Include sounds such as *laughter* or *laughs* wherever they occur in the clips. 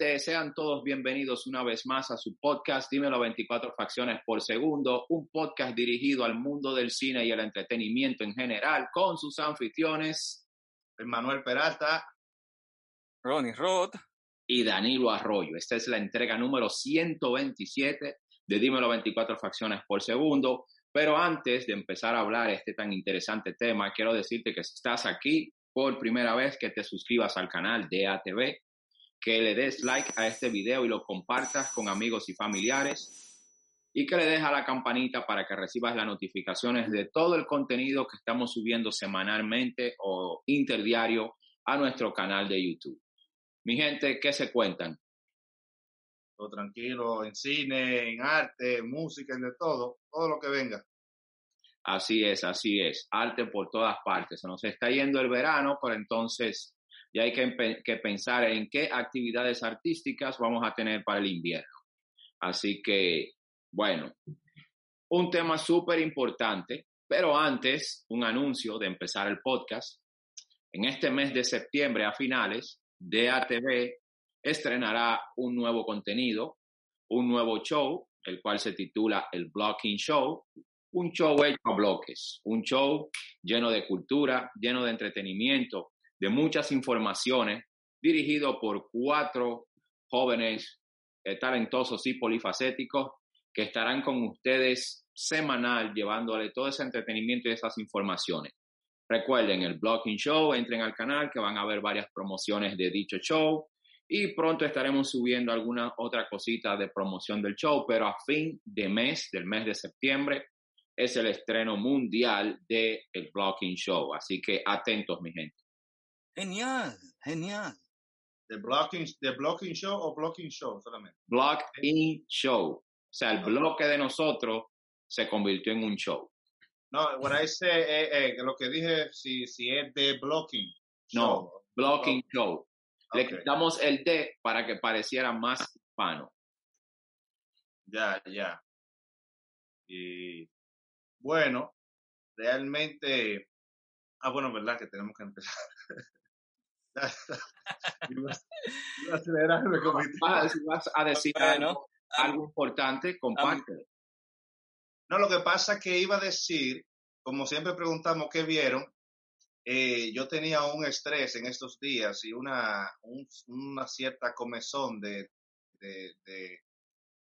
gente, sean todos bienvenidos una vez más a su podcast Dímelo 24 Facciones por Segundo, un podcast dirigido al mundo del cine y el entretenimiento en general, con sus anfitriones Manuel Peralta, Ronnie Roth y Danilo Arroyo. Esta es la entrega número 127 de Dímelo 24 Facciones por Segundo. Pero antes de empezar a hablar este tan interesante tema, quiero decirte que si estás aquí por primera vez, que te suscribas al canal de ATV que le des like a este video y lo compartas con amigos y familiares y que le des a la campanita para que recibas las notificaciones de todo el contenido que estamos subiendo semanalmente o interdiario a nuestro canal de YouTube. Mi gente, ¿qué se cuentan? todo tranquilo, en cine, en arte, en música, en de todo, todo lo que venga. Así es, así es. Arte por todas partes. Se nos está yendo el verano, pero entonces ya hay que, que, pensar en qué actividades artísticas vamos a tener para el invierno. Así que, bueno, un tema súper importante, pero antes, un anuncio de empezar el podcast. En este mes de septiembre a finales, DATV estrenará un nuevo contenido, un nuevo show, el cual se titula El Blocking Show, un show hecho a bloques, un show lleno de cultura, lleno de entretenimiento, de muchas informaciones, dirigido por cuatro jóvenes eh, talentosos y polifacéticos que estarán con ustedes semanal llevándole todo ese entretenimiento y esas informaciones. Recuerden el Blocking Show, entren al canal que van a ver varias promociones de dicho show y pronto estaremos subiendo alguna otra cosita de promoción del show, pero a fin de mes, del mes de septiembre, es el estreno mundial de el Blocking Show. Así que atentos, mi gente. Genial, genial. ¿The blocking, the blocking Show o Blocking Show solamente? Blocking Show. O sea, el bloque de nosotros se convirtió en un show. No, what I say, eh, eh, lo que dije, si, si es de Blocking. No, Blocking Show. Le quitamos el D para que pareciera más hispano. Ya, ya. Y bueno, realmente, ah, bueno, verdad que tenemos que empezar. *laughs* *laughs* si vas a decir algo, algo importante, comparte. No, lo que pasa es que iba a decir, como siempre preguntamos qué vieron, eh, yo tenía un estrés en estos días y una, un, una cierta comezón de, de, de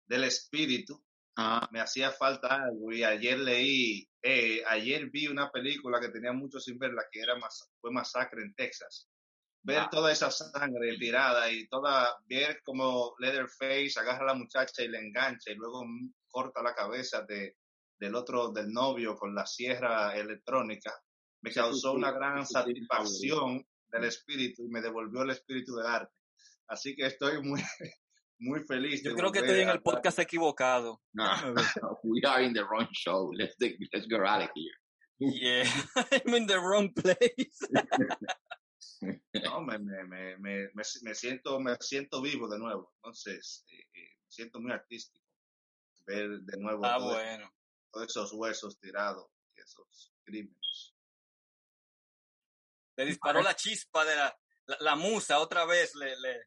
del espíritu. Ah. Me hacía falta algo y ayer leí, eh, ayer vi una película que tenía mucho sin verla, que era mas, fue Masacre en Texas. Ver Ah. toda esa sangre tirada y toda, ver como Leatherface agarra a la muchacha y le engancha y luego corta la cabeza de, del otro, del novio con la sierra electrónica me causó una gran satisfacción del espíritu y me devolvió el espíritu del arte. Así que estoy muy, *laughs* muy feliz. Yo creo que estoy en el podcast equivocado. *laughs* *laughs* No, we are in the wrong show. Let's, let's get out of here. Yeah, I'm in the wrong place. No, *laughs* me, me, me, me, siento, me siento vivo de nuevo. Entonces, eh, eh, me siento muy artístico. Ver de nuevo Ah, todo- bueno. todos esos huesos tirados y esos crímenes. Le disparó la chispa de la, la, la musa otra vez. Le, le...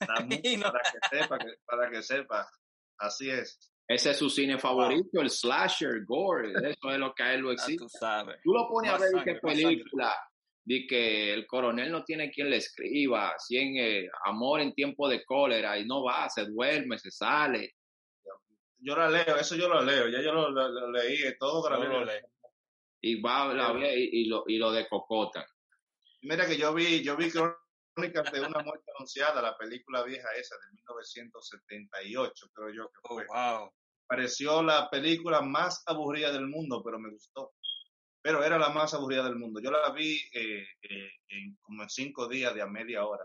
La mu- *laughs* Y no- para que sepa, que- para que sepa. Así es. Ese es su cine favorito, el slasher, gore. Eso es lo que a él lo Ah, existe. tú sabes. Tú lo pones a Más ver sangre, qué más sangre. De que el coronel no tiene quien le escriba, 100 eh, amor en tiempo de cólera, y no va, se duerme, se sale. yo la leo, eso yo lo leo, ya yo lo, leí, todo Yo lo leí. Y va la ve y, y lo, y lo de Cocota. Mira que yo vi, yo vi Crónicas de una muerte anunciada, la película vieja esa de 1978, creo yo que Oh, fue. wow. Pareció la película más aburrida del mundo, pero me gustó. Pero era la más aburrida del mundo. Yo la vi eh, eh, en como en cinco días de a media hora.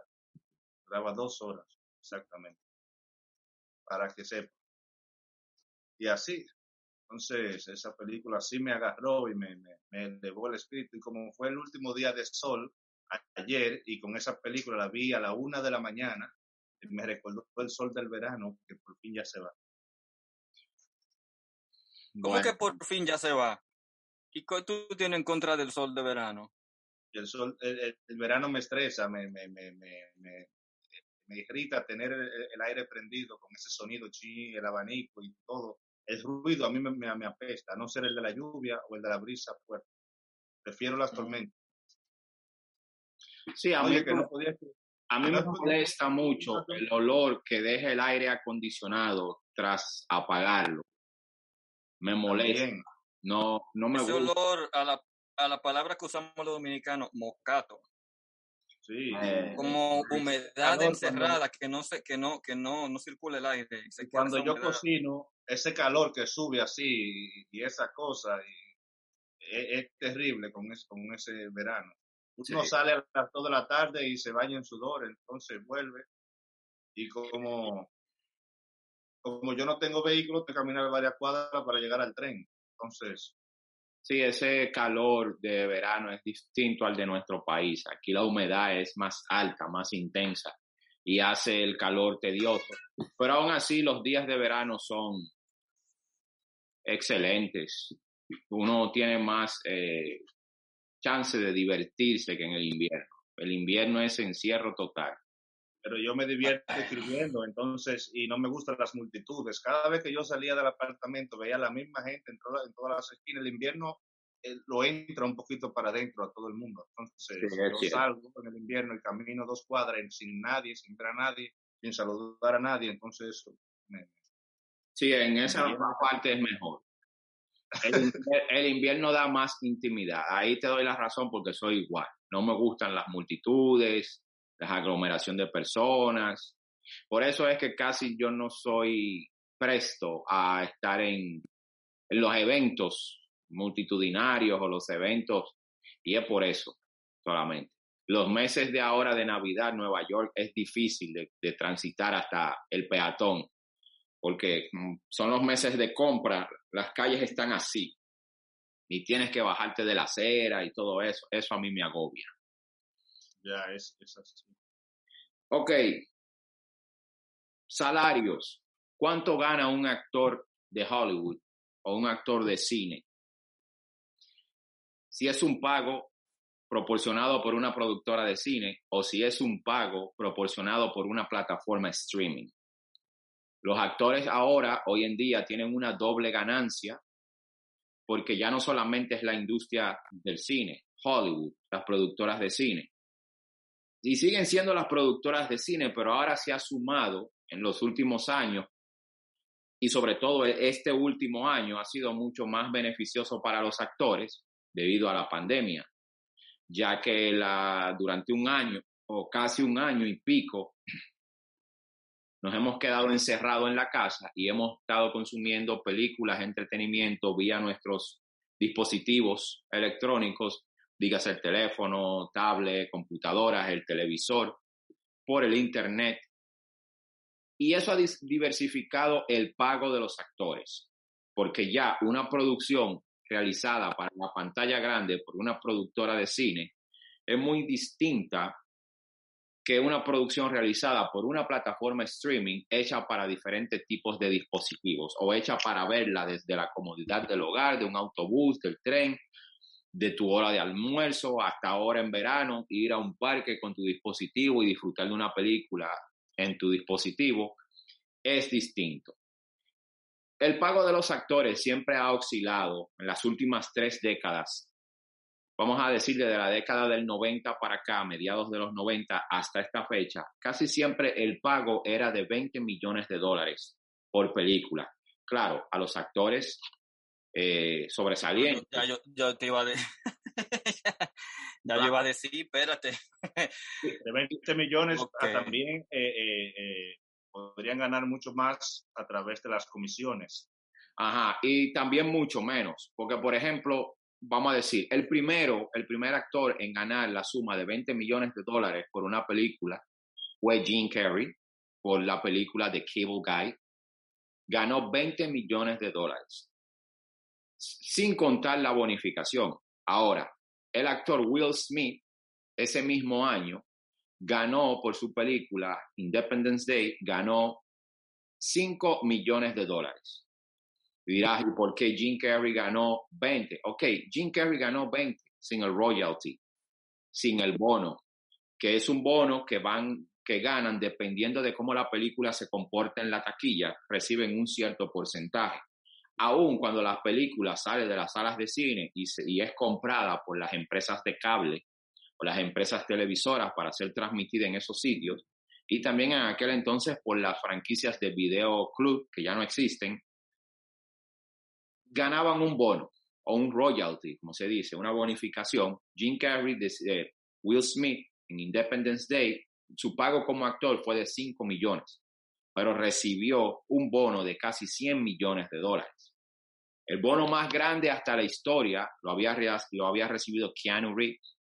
Duraba dos horas, exactamente. Para que sepa. Y así. Entonces, esa película sí me agarró y me, me, me elevó el espíritu. Y como fue el último día de sol, ayer, y con esa película la vi a la una de la mañana, y me recordó el sol del verano, que por fin ya se va. ¿Cómo Bueno. que por fin ya se va? ¿Y qué tú tienes en contra del sol de verano? El sol, el, el- el verano me estresa, me, me, me, me, me, me irrita tener el, el aire prendido con ese sonido chi, el abanico y todo. El ruido a mí me, me, me apesta, no ser el de la lluvia o el de la brisa fuerte. Prefiero las tormentas. Sí, a mí, Oye, que no podía a mí me molesta mucho el olor que deja el aire acondicionado tras apagarlo. Me molesta. también. No, no me Ese gusta. olor a la, a la palabra que usamos los dominicanos, mocato. Sí. Eh, Como humedad calor cuando- encerrada, que no se, que no, que no, no circula el aire. se cuando yo humedad. cocino, ese calor que sube así y, esa cosa, y, es, es terrible con ese, con ese verano. Uno Sí. sale a las 2 de la tarde y se baña en sudor, entonces vuelve. Y como, como yo no tengo vehículo, tengo que caminar varias cuadras para llegar al tren. Entonces, Sí, ese calor de verano es distinto al de nuestro país. Aquí la humedad es más alta, más intensa y hace el calor tedioso. Pero aún así los días de verano son excelentes. Uno tiene más eh, chance de divertirse que en el invierno. El invierno es encierro total. Pero yo me divierto escribiendo, entonces, y no me gustan las multitudes. Cada vez que yo salía del apartamento, veía a la misma gente en, toda- en todas las esquinas. El invierno eh, lo entra un poquito para adentro a todo el mundo. Entonces, Sí, yo cierto. salgo en el invierno y camino dos cuadras sin nadie, sin ver a nadie, sin saludar a nadie. Entonces, eso me- Sí, en esa parte es mejor. El, *laughs* el invierno da más intimidad. Ahí te doy la razón porque soy igual. No me gustan las multitudes, las aglomeración de personas. Por eso es que casi yo no soy presto a estar en, en los eventos multitudinarios o los eventos. Y es por eso solamente. Los meses de ahora de Navidad, Nueva York, es difícil de, de transitar hasta el peatón porque mm, son los meses de compra, las calles están así y tienes que bajarte de la acera y todo eso, eso a mí me agobia. Ya. Ok, salarios. ¿Cuánto gana un actor de Hollywood o un actor de cine? Si es un pago proporcionado por una productora de cine o si es un pago proporcionado por una plataforma streaming. Los actores ahora, hoy en día, tienen una doble ganancia porque ya no solamente es la industria del cine, Hollywood, las productoras de cine. Y siguen siendo las productoras de cine, pero ahora se ha sumado en los últimos años y sobre todo este último año ha sido mucho más beneficioso para los actores debido a la pandemia, ya que la, durante un año o casi un año y pico *clears throat* nos hemos quedado encerrados en la casa y hemos estado consumiendo películas, entretenimiento vía nuestros dispositivos electrónicos, dígase el teléfono, tablet, computadoras, el televisor, por el internet. Y eso ha diversificado el pago de los actores, porque ya una producción realizada para la pantalla grande por una productora de cine es muy distinta que una producción realizada por una plataforma streaming hecha para diferentes tipos de dispositivos o hecha para verla desde la comodidad del hogar, de un autobús, del tren, de tu hora de almuerzo hasta ahora en verano, ir a un parque con tu dispositivo y disfrutar de una película en tu dispositivo es distinto. El pago de los actores siempre ha oscilado en las últimas tres décadas vamos a decir desde la década del 90 para acá, mediados de los 90 hasta esta fecha, casi siempre el pago era de 20 millones de dólares por película. claro, a los actores eh, sobresalientes. Ya, yo, yo te iba a decir, *laughs* ya yo iba a decir, espérate. De 20 millones a también eh, eh, eh, podrían ganar mucho más a través de las comisiones. Ajá, y también mucho menos, porque por ejemplo, vamos a decir, el primero, el primer actor en ganar la suma de 20 millones de dólares por una película fue Gene Carrey por la película The Cable Guy. Ganó 20 millones de dólares, sin contar la bonificación. Ahora, el actor Will Smith, ese mismo año, ganó por su película Independence Day, ganó 5 millones de dólares. Y dirás, ¿y por qué Jim Carrey ganó 20? Ok, Jim Carrey ganó 20 sin el royalty, sin el bono, que es un bono que van que ganan dependiendo de cómo la película se comporta en la taquilla, reciben un cierto porcentaje. Aún cuando la película sale de las salas de cine y, y es comprada por las empresas de cable o las empresas televisoras para ser transmitida en esos sitios, y también en aquel entonces por las franquicias de video club que ya no existen, ganaban un bono o un royalty, como se dice, una bonificación. Jim Carrey, de, eh, Will Smith en Independence Day, su pago como actor fue de 5 millones, pero recibió un bono de casi 100 millones de dólares. El bono más grande hasta la historia lo había, lo había recibido Keanu Reeves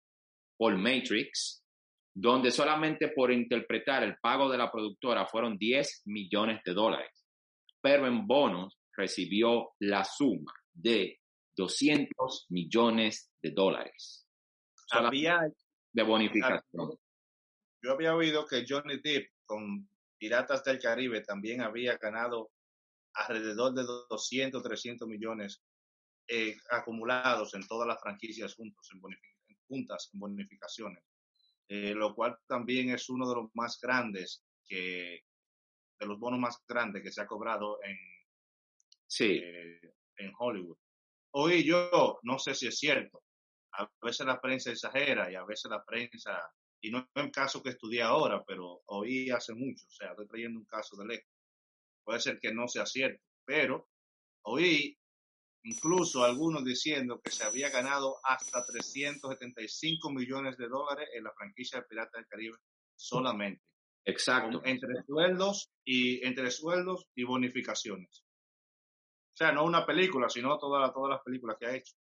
por Matrix, donde solamente por interpretar el pago de la productora fueron 10 millones de dólares, pero en bonos recibió la suma de 200 millones de dólares. Había, de bonificación. Yo había oído que Johnny Depp con Piratas del Caribe también había ganado alrededor de 200, 300 millones eh, acumulados en todas las franquicias juntos en juntas en bonificaciones, eh, lo cual también es uno de los más grandes que de los bonos más grandes que se ha cobrado en sí. Eh, en Hollywood. Oí yo, no sé si es cierto, a veces la prensa exagera y a veces la prensa, y no es un caso que estudié ahora, pero oí hace mucho, o sea, estoy trayendo un caso de lejos. Puede ser que no sea cierto, pero oí incluso algunos diciendo que se había ganado hasta 375 millones de dólares en la franquicia de Pirata del Caribe solamente. Exacto. Entre sueldos y entre sueldos y bonificaciones. O sea, no una película, sino todas todas las películas que ha hecho.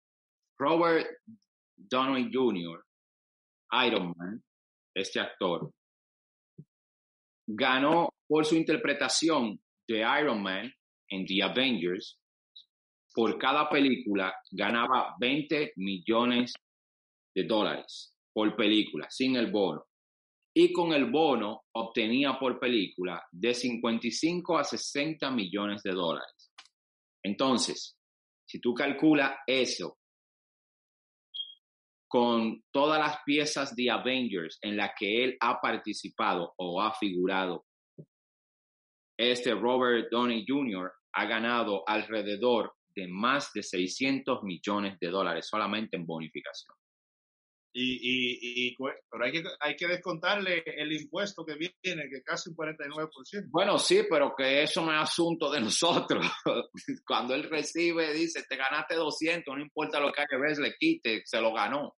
Robert Downey Jr., Iron Man, este actor, ganó por su interpretación de Iron Man en The Avengers. Por cada película ganaba 20 millones de dólares por película, sin el bono. Y con el bono obtenía por película de 55 a 60 millones de dólares. Entonces, si tú calculas eso con todas las piezas de Avengers en las que él ha participado o ha figurado, este Robert Downey Jr. ha ganado alrededor de más de 600 millones de dólares solamente en bonificación. Y, y, y, pero hay que, hay que descontarle el impuesto que viene, que casi un 49%. Bueno, sí, pero que eso no es asunto de nosotros. *laughs* Cuando él recibe, dice, te ganaste 200, no importa lo que haya vez le quite, se lo ganó.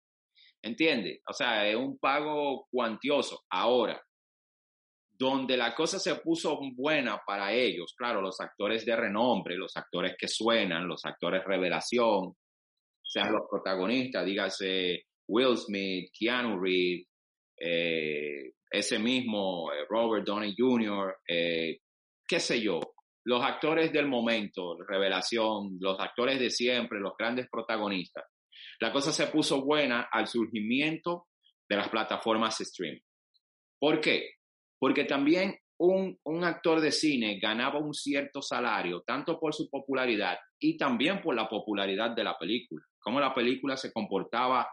¿Entiende? O sea, es un pago cuantioso. Ahora, donde la cosa se puso buena para ellos, claro, los actores de renombre, los actores que suenan, los actores revelación, sean los protagonistas, dígase Will Smith, Keanu Reeves, eh, ese mismo eh, Robert Downey Jr., eh, qué sé yo, los actores del momento, revelación, los actores de siempre, los grandes protagonistas. La cosa se puso buena al surgimiento de las plataformas streaming. ¿Por qué? Porque también un, un, actor de cine ganaba un cierto salario, tanto por su popularidad y también por la popularidad de la película, cómo la película se comportaba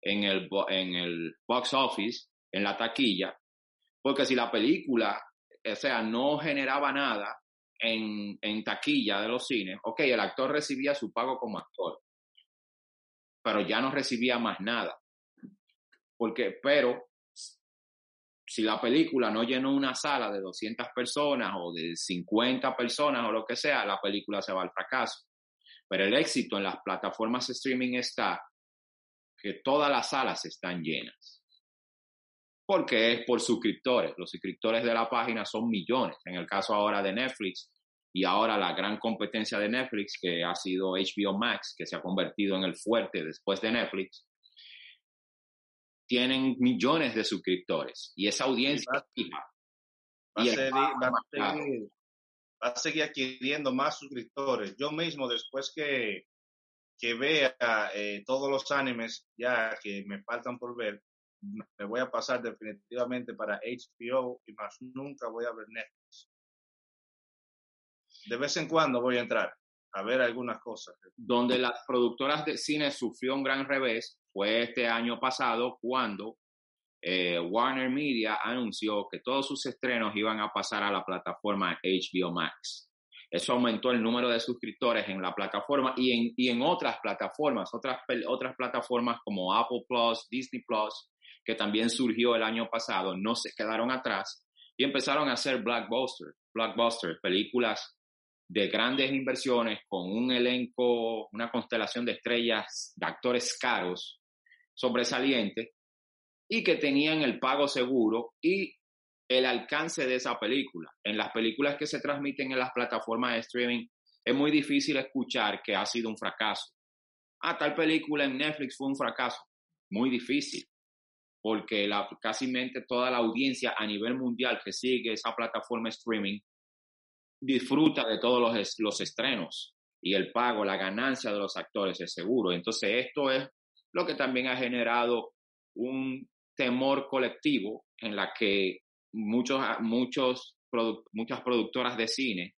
en el, en el box office, en la taquilla, porque si la película, o sea, no generaba nada en, en taquilla de los cines, ok, el actor recibía su pago como actor, pero ya no recibía más nada. Porque, pero si la película no llenó una sala de 200 personas o de 50 personas o lo que sea, la película se va al fracaso. Pero el éxito en las plataformas streaming está que todas las salas están llenas. Porque es por suscriptores. Los suscriptores de la página son millones. En el caso ahora de Netflix y ahora la gran competencia de Netflix, que ha sido HBO Max, que se ha convertido en el fuerte después de Netflix, tienen millones de suscriptores y esa audiencia va, va, a seguir, va, a seguir, va, a seguir, adquiriendo más suscriptores. Yo mismo, después que, que vea eh, todos los animes ya que me faltan por ver, me voy a pasar definitivamente para HBO y más nunca voy a ver Netflix. De vez en cuando voy a entrar a ver algunas cosas. Donde las productoras de cine sufrió un gran revés fue este año pasado cuando eh, Warner Media anunció que todos sus estrenos iban a pasar a la plataforma HBO Max. Eso aumentó el número de suscriptores en la plataforma y en, y en otras plataformas, otras, otras plataformas como Apple Plus, Disney Plus, que también surgió el año pasado, no se quedaron atrás y empezaron a hacer blockbusters, blockbusters, películas de grandes inversiones con un elenco, una constelación de estrellas, de actores caros, sobresalientes, y que tenían el pago seguro y el alcance de esa película. En las películas que se transmiten en las plataformas de streaming es muy difícil escuchar que ha sido un fracaso. Ah, tal película en Netflix fue un fracaso. Muy difícil, porque la, casi toda la audiencia a nivel mundial que sigue esa plataforma streaming disfruta de todos los, los estrenos y el pago, la ganancia de los actores es seguro. Entonces esto es lo que también ha generado un temor colectivo en la que muchos, muchos, muchas productoras de cine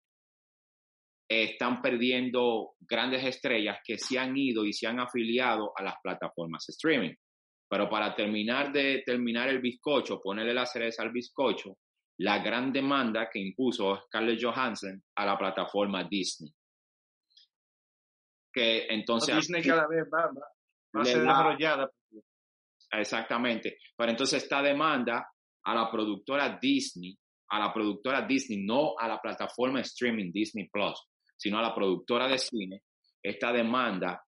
están perdiendo grandes estrellas que se han ido y se han afiliado a las plataformas streaming. Pero para terminar de terminar el bizcocho, ponerle la cereza al bizcocho, la gran demanda que impuso Scarlett Johansson a la plataforma Disney. Que entonces... Disney cada vez va, va, a ser desarrollada. Exactamente. Pero entonces esta demanda a la productora Disney, a la productora Disney, no a la plataforma streaming Disney Plus, sino a la productora de cine, esta demanda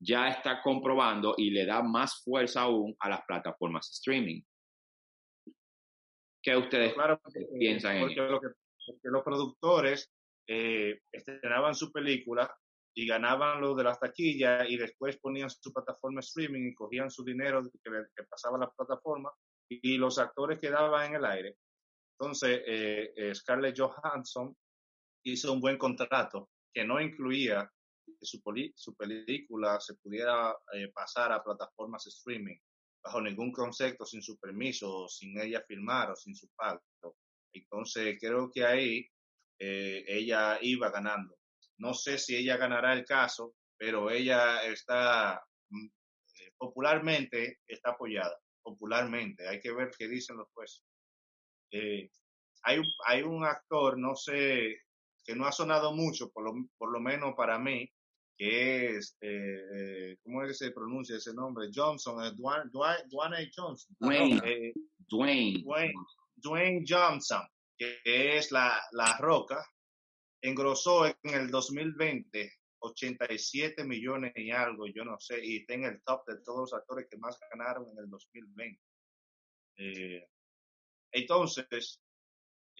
ya está comprobando y le da más fuerza aún a las plataformas streaming. ¿Qué ustedes claro, piensan en lo que, porque los productores eh, estrenaban su película y ganaban lo de las taquillas y después ponían su plataforma streaming y cogían su dinero que, que pasaba a la plataforma y, y, los actores quedaban en el aire. Entonces, eh, eh, Scarlett Johansson hizo un buen contrato que no incluía que su, su película se pudiera eh, pasar a plataformas streaming bajo ningún concepto, sin su permiso, sin ella firmar o sin su pacto. Entonces creo que ahí eh, ella iba ganando. No sé si ella ganará el caso, pero ella está mm, eh, popularmente está apoyada, popularmente. Hay que ver qué dicen los jueces. Eh, hay, hay un actor, no sé, que no ha sonado mucho, por lo, por lo menos para mí, que es, eh, eh, ¿cómo es que se pronuncia ese nombre? Johnson, Dwayne, Dwayne, Johnson. Dwayne, eh, Dwayne. Dwayne. Dwayne Johnson, que es la, la roca, engrosó en el 2020 87 millones y algo, yo no sé, y está en el top de todos los actores que más ganaron en el 2020. Eh, entonces,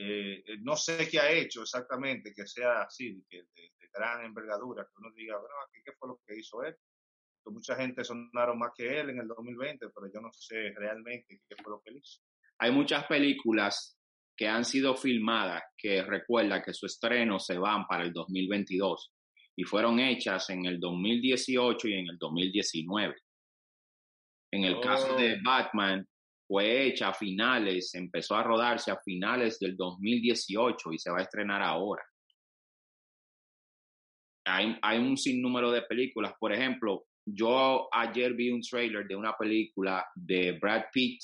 eh, no sé qué ha hecho exactamente que sea así, que de, de gran envergadura, que uno diga, bueno, ¿qué, fue lo que hizo él? Que mucha gente sonaron más que él en el 2020, pero yo no sé realmente qué fue lo que él hizo. Hay muchas películas que han sido filmadas que recuerda que su estreno se van para el 2022 y fueron hechas en el 2018 y en el 2019. En el oh. caso de Batman, fue hecha a finales, empezó a rodarse a finales del 2018 y se va a estrenar ahora. Hay, hay un sinnúmero de películas. Por ejemplo, yo ayer vi un trailer de una película de Brad Pitt,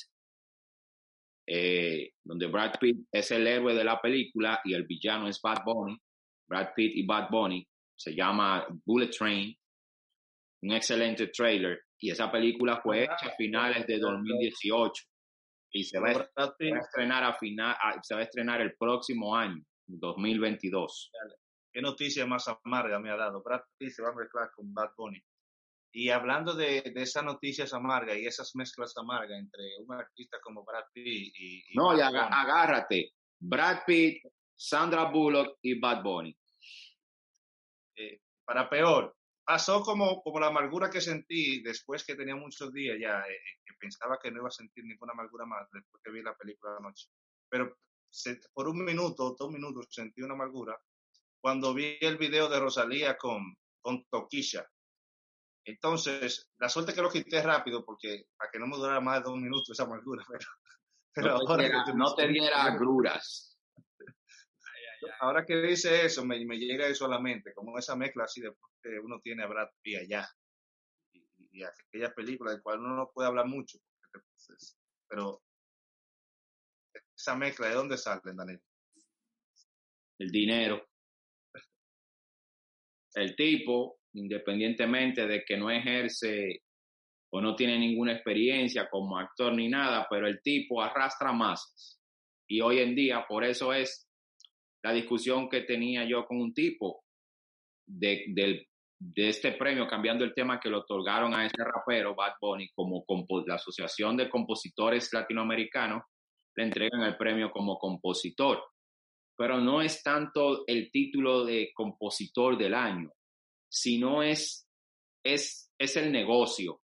eh, donde Brad Pitt es el héroe de la película y el villano es Bad Bunny. Brad Pitt y Bad Bunny se llama Bullet Train. Un excelente trailer. Y esa película fue hecha a finales de 2018 Y se va, a, estrenar a final, se va a estrenar el próximo año, 2022. Qué noticia más amarga me ha dado. Brad Pitt se va a mezclar con Bad Bunny. Y hablando de, de esas noticias amargas y esas mezclas amargas entre un artista como Brad Pitt y... no, ya agárrate. Brad Pitt, Sandra Bullock y Bad Bunny. Eh, para peor, pasó como, como la amargura que sentí después que tenía muchos días ya, eh, eh, que pensaba que no iba a sentir ninguna amargura más después que vi la película anoche. Pero por un minuto, dos minutos, sentí una amargura cuando vi el video de Rosalía con, con Toquisha. Entonces, la suerte que lo quité rápido porque para que no me durara más de dos minutos esa amargura, *laughs* pero, no, te diera, agruras. Ahora que dice eso, me, me, llega eso a la mente, como esa mezcla así de que uno tiene a Brad Pitt allá. Y, y aquellas películas de cual uno no puede hablar mucho. Pues, pero esa mezcla, ¿de dónde sale, Daniel? El dinero. El tipo, independientemente de que no ejerce o no tiene ninguna experiencia como actor ni nada, pero el tipo arrastra masas. Y hoy en día, por eso es la discusión que tenía yo con un tipo de, de este premio, cambiando el tema que le otorgaron a ese rapero, Bad Bunny, como la Asociación de Compositores Latinoamericanos, le entregan el premio como compositor. Pero no es tanto el título de compositor del año, sino es, es, es el negocio,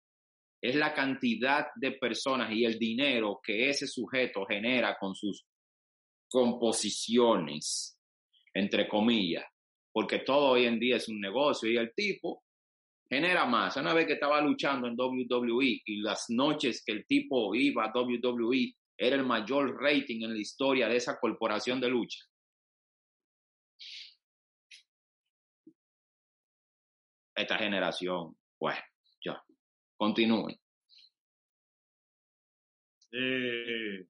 es la cantidad de personas y el dinero que ese sujeto genera con sus composiciones, entre comillas, porque todo hoy en día es un negocio y el tipo genera más. Una vez que estaba luchando en WWE y las noches que el tipo iba a WWE era el mayor rating en la historia de esa corporación de lucha. Esta generación, bueno, ya, continúen. Eh,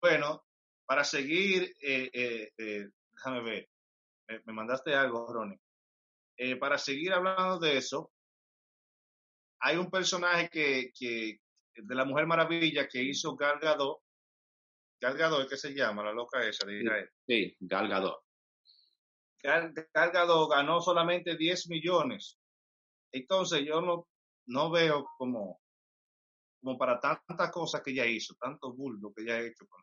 bueno, para seguir, eh, eh, eh, déjame ver, me, mandaste algo, Ronnie. para seguir hablando de eso, hay un personaje que, que, de la Mujer Maravilla que hizo Gal Gadot. Gal Gadot, ¿qué se llama? La loca esa de Israel. Sí, Gal Gadot. Gal, Gadot ganó solamente 10 millones. Entonces yo no, no veo como, como para tantas cosas que ella hizo, tanto bulto que ella ha hecho con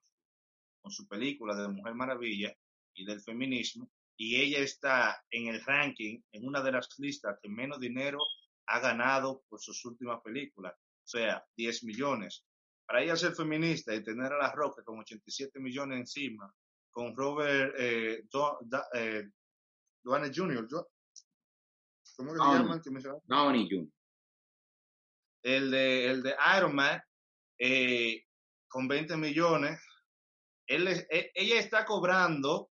con su película de Mujer Maravilla y del feminismo, y ella está en el ranking, en una de las listas que menos dinero ha ganado por sus últimas películas, o sea, 10 millones. Para ella ser feminista y tener a La Roca con 87 millones encima, con Robert eh, eh Jr., ¿cómo que se llaman? Downey Jr. El de, el de Iron Man, eh, con 20 millones, e, ella está cobrando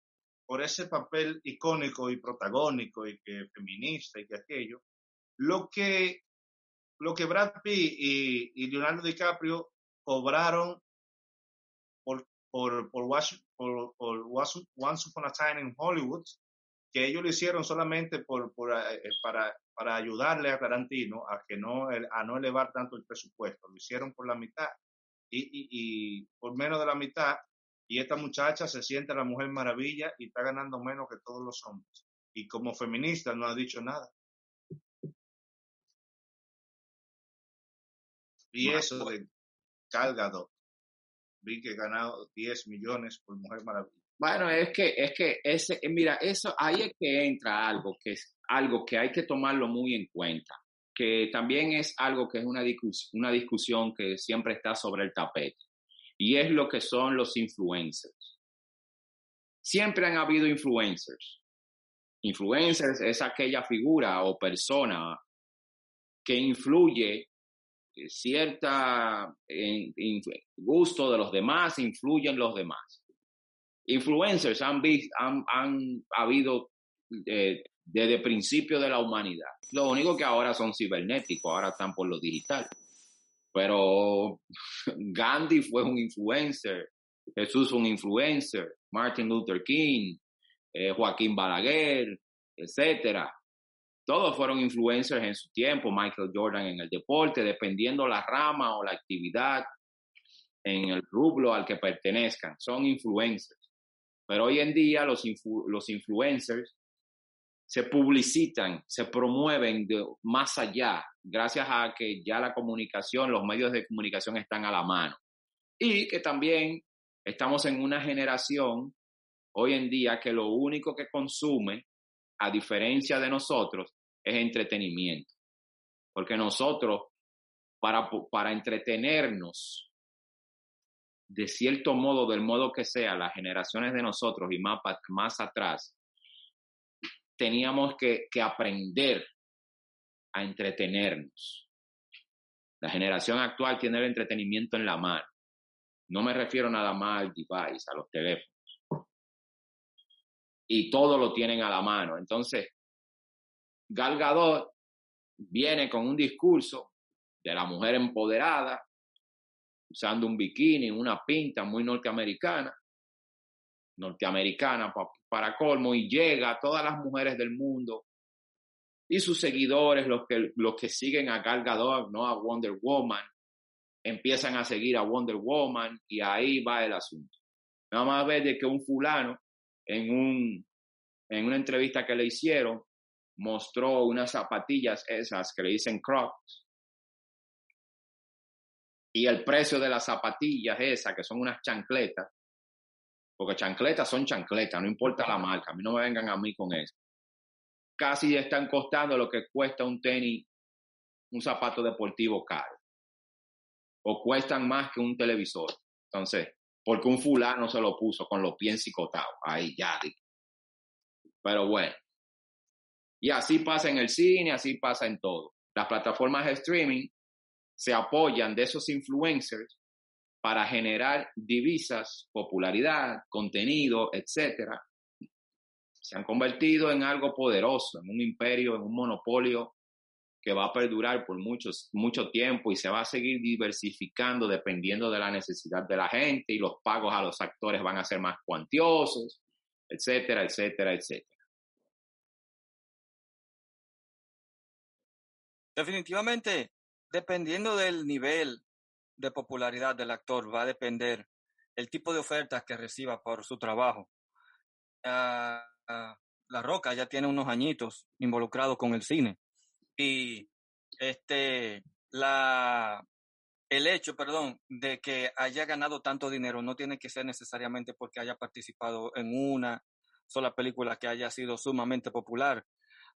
por ese papel icónico y protagónico y que feminista y que aquello, lo que, lo que Brad Pitt y, Leonardo DiCaprio cobraron por, por, por, por, Once Upon a Time in Hollywood, que ellos lo hicieron solamente por, por eh, para, para ayudarle a Tarantino a, que no, a no elevar tanto el presupuesto. Lo hicieron por la mitad. Y, y, y por menos de la mitad y esta muchacha se siente la mujer maravilla y está ganando menos que todos los hombres. Y como feminista no ha dicho nada. Y eso de Calgado, vi que ganado 10 millones por Mujer Maravilla. Bueno, es que, es que ese, mira, eso, ahí es que entra algo que es algo que hay que tomarlo muy en cuenta, que también es algo que es una, una discusión que siempre está sobre el tapete y es lo que son los influencers. Siempre han habido influencers. Influencers es aquella figura o persona que influye cierta gusto de los demás, influye en los demás. Influencers han habido eh, desde el principio de la humanidad. Lo único que ahora son cibernéticos, ahora están por lo digital. Pero *laughs* Gandhi fue un influencer, Jesús un influencer, Martin Luther King, eh, Joaquín Balaguer, etcétera. Todos fueron influencers en su tiempo, Michael Jordan en el deporte, dependiendo la rama o la actividad. en el rublo al que pertenezcan, son influencers. Pero hoy en día los, los influencers se publicitan, se promueven más allá, gracias a que ya la comunicación, los medios de comunicación están a la mano. Y que también estamos en una generación hoy en día que lo único que consume, a diferencia de nosotros, es entretenimiento. Porque nosotros, para, para entretenernos, de cierto modo, del modo que sea, las generaciones de nosotros y más atrás, teníamos que, aprender a entretenernos. La generación actual tiene el entretenimiento en la mano. No me refiero nada más al device, a los teléfonos. Y todo lo tienen a la mano. Entonces, Gal Gadot viene con un discurso de la mujer empoderada, usando un bikini, una pinta muy norteamericana, norteamericana para colmo, y llega a todas las mujeres del mundo y sus seguidores, los que, los que siguen a Gal Gadot, no a Wonder Woman, empiezan a seguir a Wonder Woman y ahí va el asunto. Nada más ver de que un fulano en, un, en una entrevista que le hicieron mostró unas zapatillas esas que le dicen Crocs y el precio de las zapatillas esas que son unas chancletas porque chancletas son chancletas, no importa la marca, a mí no me vengan a mí con eso. Casi están costando lo que cuesta un tenis, un zapato deportivo caro. O cuestan más que un televisor. Entonces, porque un fulano se lo puso con los pies ensicotados. Ahí ya. Pero bueno. Y así pasa en el cine, así pasa en todo. Las plataformas de streaming se apoyan de esos influencers para generar divisas, popularidad, contenido, etcétera, se han convertido en algo poderoso, en un imperio, en un monopolio que va a perdurar por muchos, mucho tiempo y se va a seguir diversificando dependiendo de la necesidad de la gente y los pagos a los actores van a ser más cuantiosos, etcétera, etcétera, etcétera. Definitivamente, dependiendo del nivel de popularidad del actor va a depender el tipo de ofertas que reciba por su trabajo. Ah, la Roca ya tiene unos añitos involucrado con el cine y este la el hecho, perdón, de que haya ganado tanto dinero no tiene que ser necesariamente porque haya participado en una sola película que haya sido sumamente popular,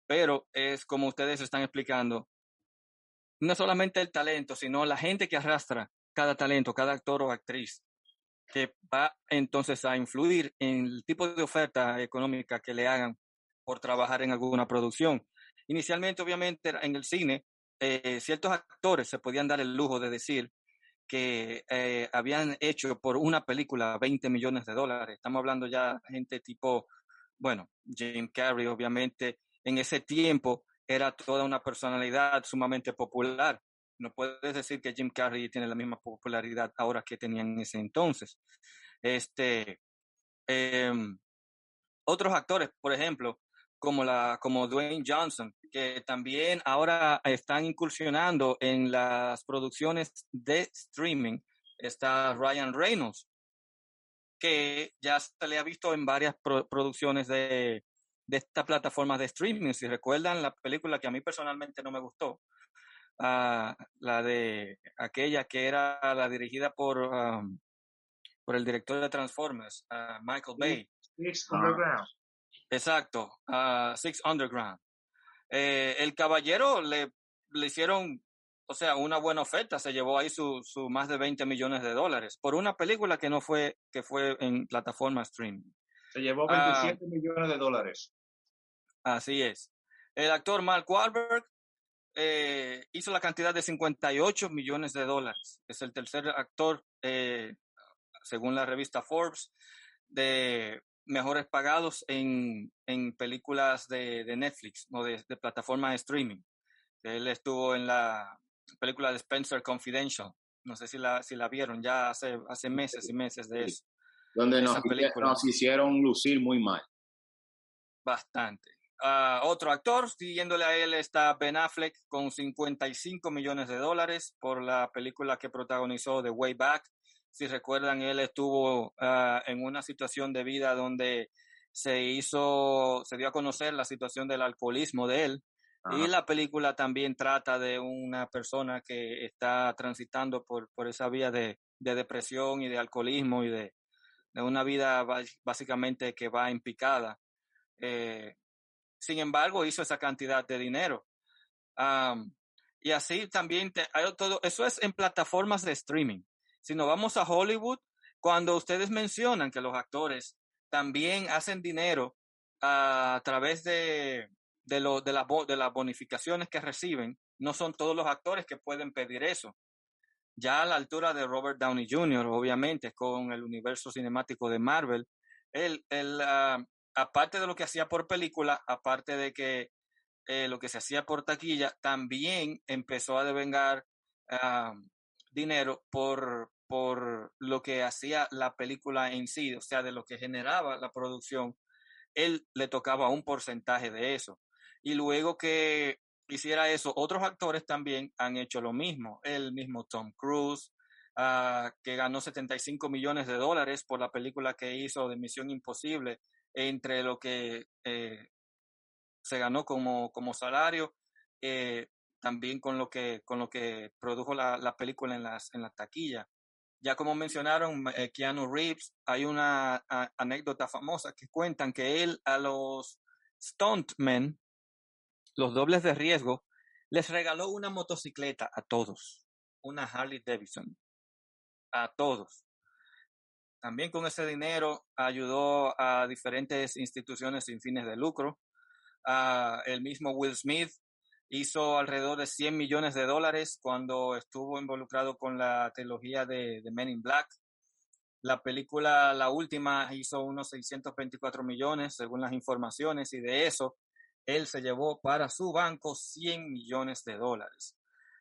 pero es como ustedes están explicando, no solamente el talento, sino la gente que arrastra cada talento, cada actor o actriz, que va entonces a influir en el tipo de oferta económica que le hagan por trabajar en alguna producción. Inicialmente, obviamente, en el cine, eh, ciertos actores se podían dar el lujo de decir que eh, habían hecho por una película 20 millones de dólares. Estamos hablando ya gente tipo, bueno, Jim Carrey, obviamente, en ese tiempo era toda una personalidad sumamente popular. No puedes decir que Jim Carrey tiene la misma popularidad ahora que tenía en ese entonces. Este, em, otros actores, por ejemplo, como, la, como Dwayne Johnson, que también ahora están incursionando en las producciones de streaming. Está Ryan Reynolds, que ya se le ha visto en varias producciones de, de estas plataformas de streaming. Si recuerdan la película que a mí personalmente no me gustó, uh, la de aquella que era la dirigida por, um, por el director de Transformers, uh, Michael Bay. Six Underground. Exacto, uh, Six Underground. Eh, el caballero le, le hicieron, o sea, una buena oferta, se llevó ahí su, su más de 20 millones de dólares por una película que no fue, que fue en plataforma streaming. Se llevó 27 millones de dólares. Así es. El actor Mark Wahlberg eh, hizo la cantidad de 58 millones de dólares. Es el tercer actor, eh, según la revista Forbes, de mejores pagados en, en películas de, de, Netflix o de, de plataformas de streaming. Él estuvo en la película de Spencer Confidential. No sé si la, si la vieron ya hace, hace meses y meses de eso. Donde nos, nos hicieron lucir muy mal. Bastante. Uh, otro actor, siguiéndole a él está Ben Affleck con 55 millones de dólares por la película que protagonizó The Way Back, Si recuerdan, él estuvo ah, en una situación de vida donde se hizo, se dio a conocer la situación del alcoholismo de él. Y la película también trata de una persona que está transitando por, por esa vía de, de depresión y de alcoholismo y de, de una vida básicamente que va en picada. Eh, sin embargo, hizo esa cantidad de dinero. y así también todo, eso es en plataformas de streaming. Si nos vamos a Hollywood, cuando ustedes mencionan que los actores también hacen dinero a, través de, de, de, de las bonificaciones que reciben, no son todos los actores que pueden pedir eso ya a la altura de Robert Downey Jr., obviamente, con el universo cinemático de Marvel, él, él ah, aparte de lo que hacía por película, aparte de que eh, lo que se hacía por taquilla, también empezó a devengar ah, dinero por, por lo que hacía la película en sí, o sea, de lo que generaba la producción, él le tocaba un porcentaje de eso. Y luego que hiciera eso, otros actores también han hecho lo mismo. El mismo Tom Cruise, uh, que ganó 75 millones de dólares por la película que hizo de Misión Imposible, entre lo que eh, se ganó como, como salario, eh, también con lo que, con lo que produjo la, la película en las, en la taquilla. Ya como mencionaron, eh, Keanu Reeves, hay una anécdota famosa que cuentan que él a los stuntmen los dobles de riesgo, les regaló una motocicleta a todos, una Harley Davidson, a todos. También con ese dinero ayudó a diferentes instituciones sin fines de lucro. el mismo Will Smith hizo alrededor de 100 millones de dólares cuando estuvo involucrado con la trilogía de, de Men in Black. La película, la última, hizo unos 624 millones, según las informaciones, y de eso, él se llevó para su banco 100 millones de dólares.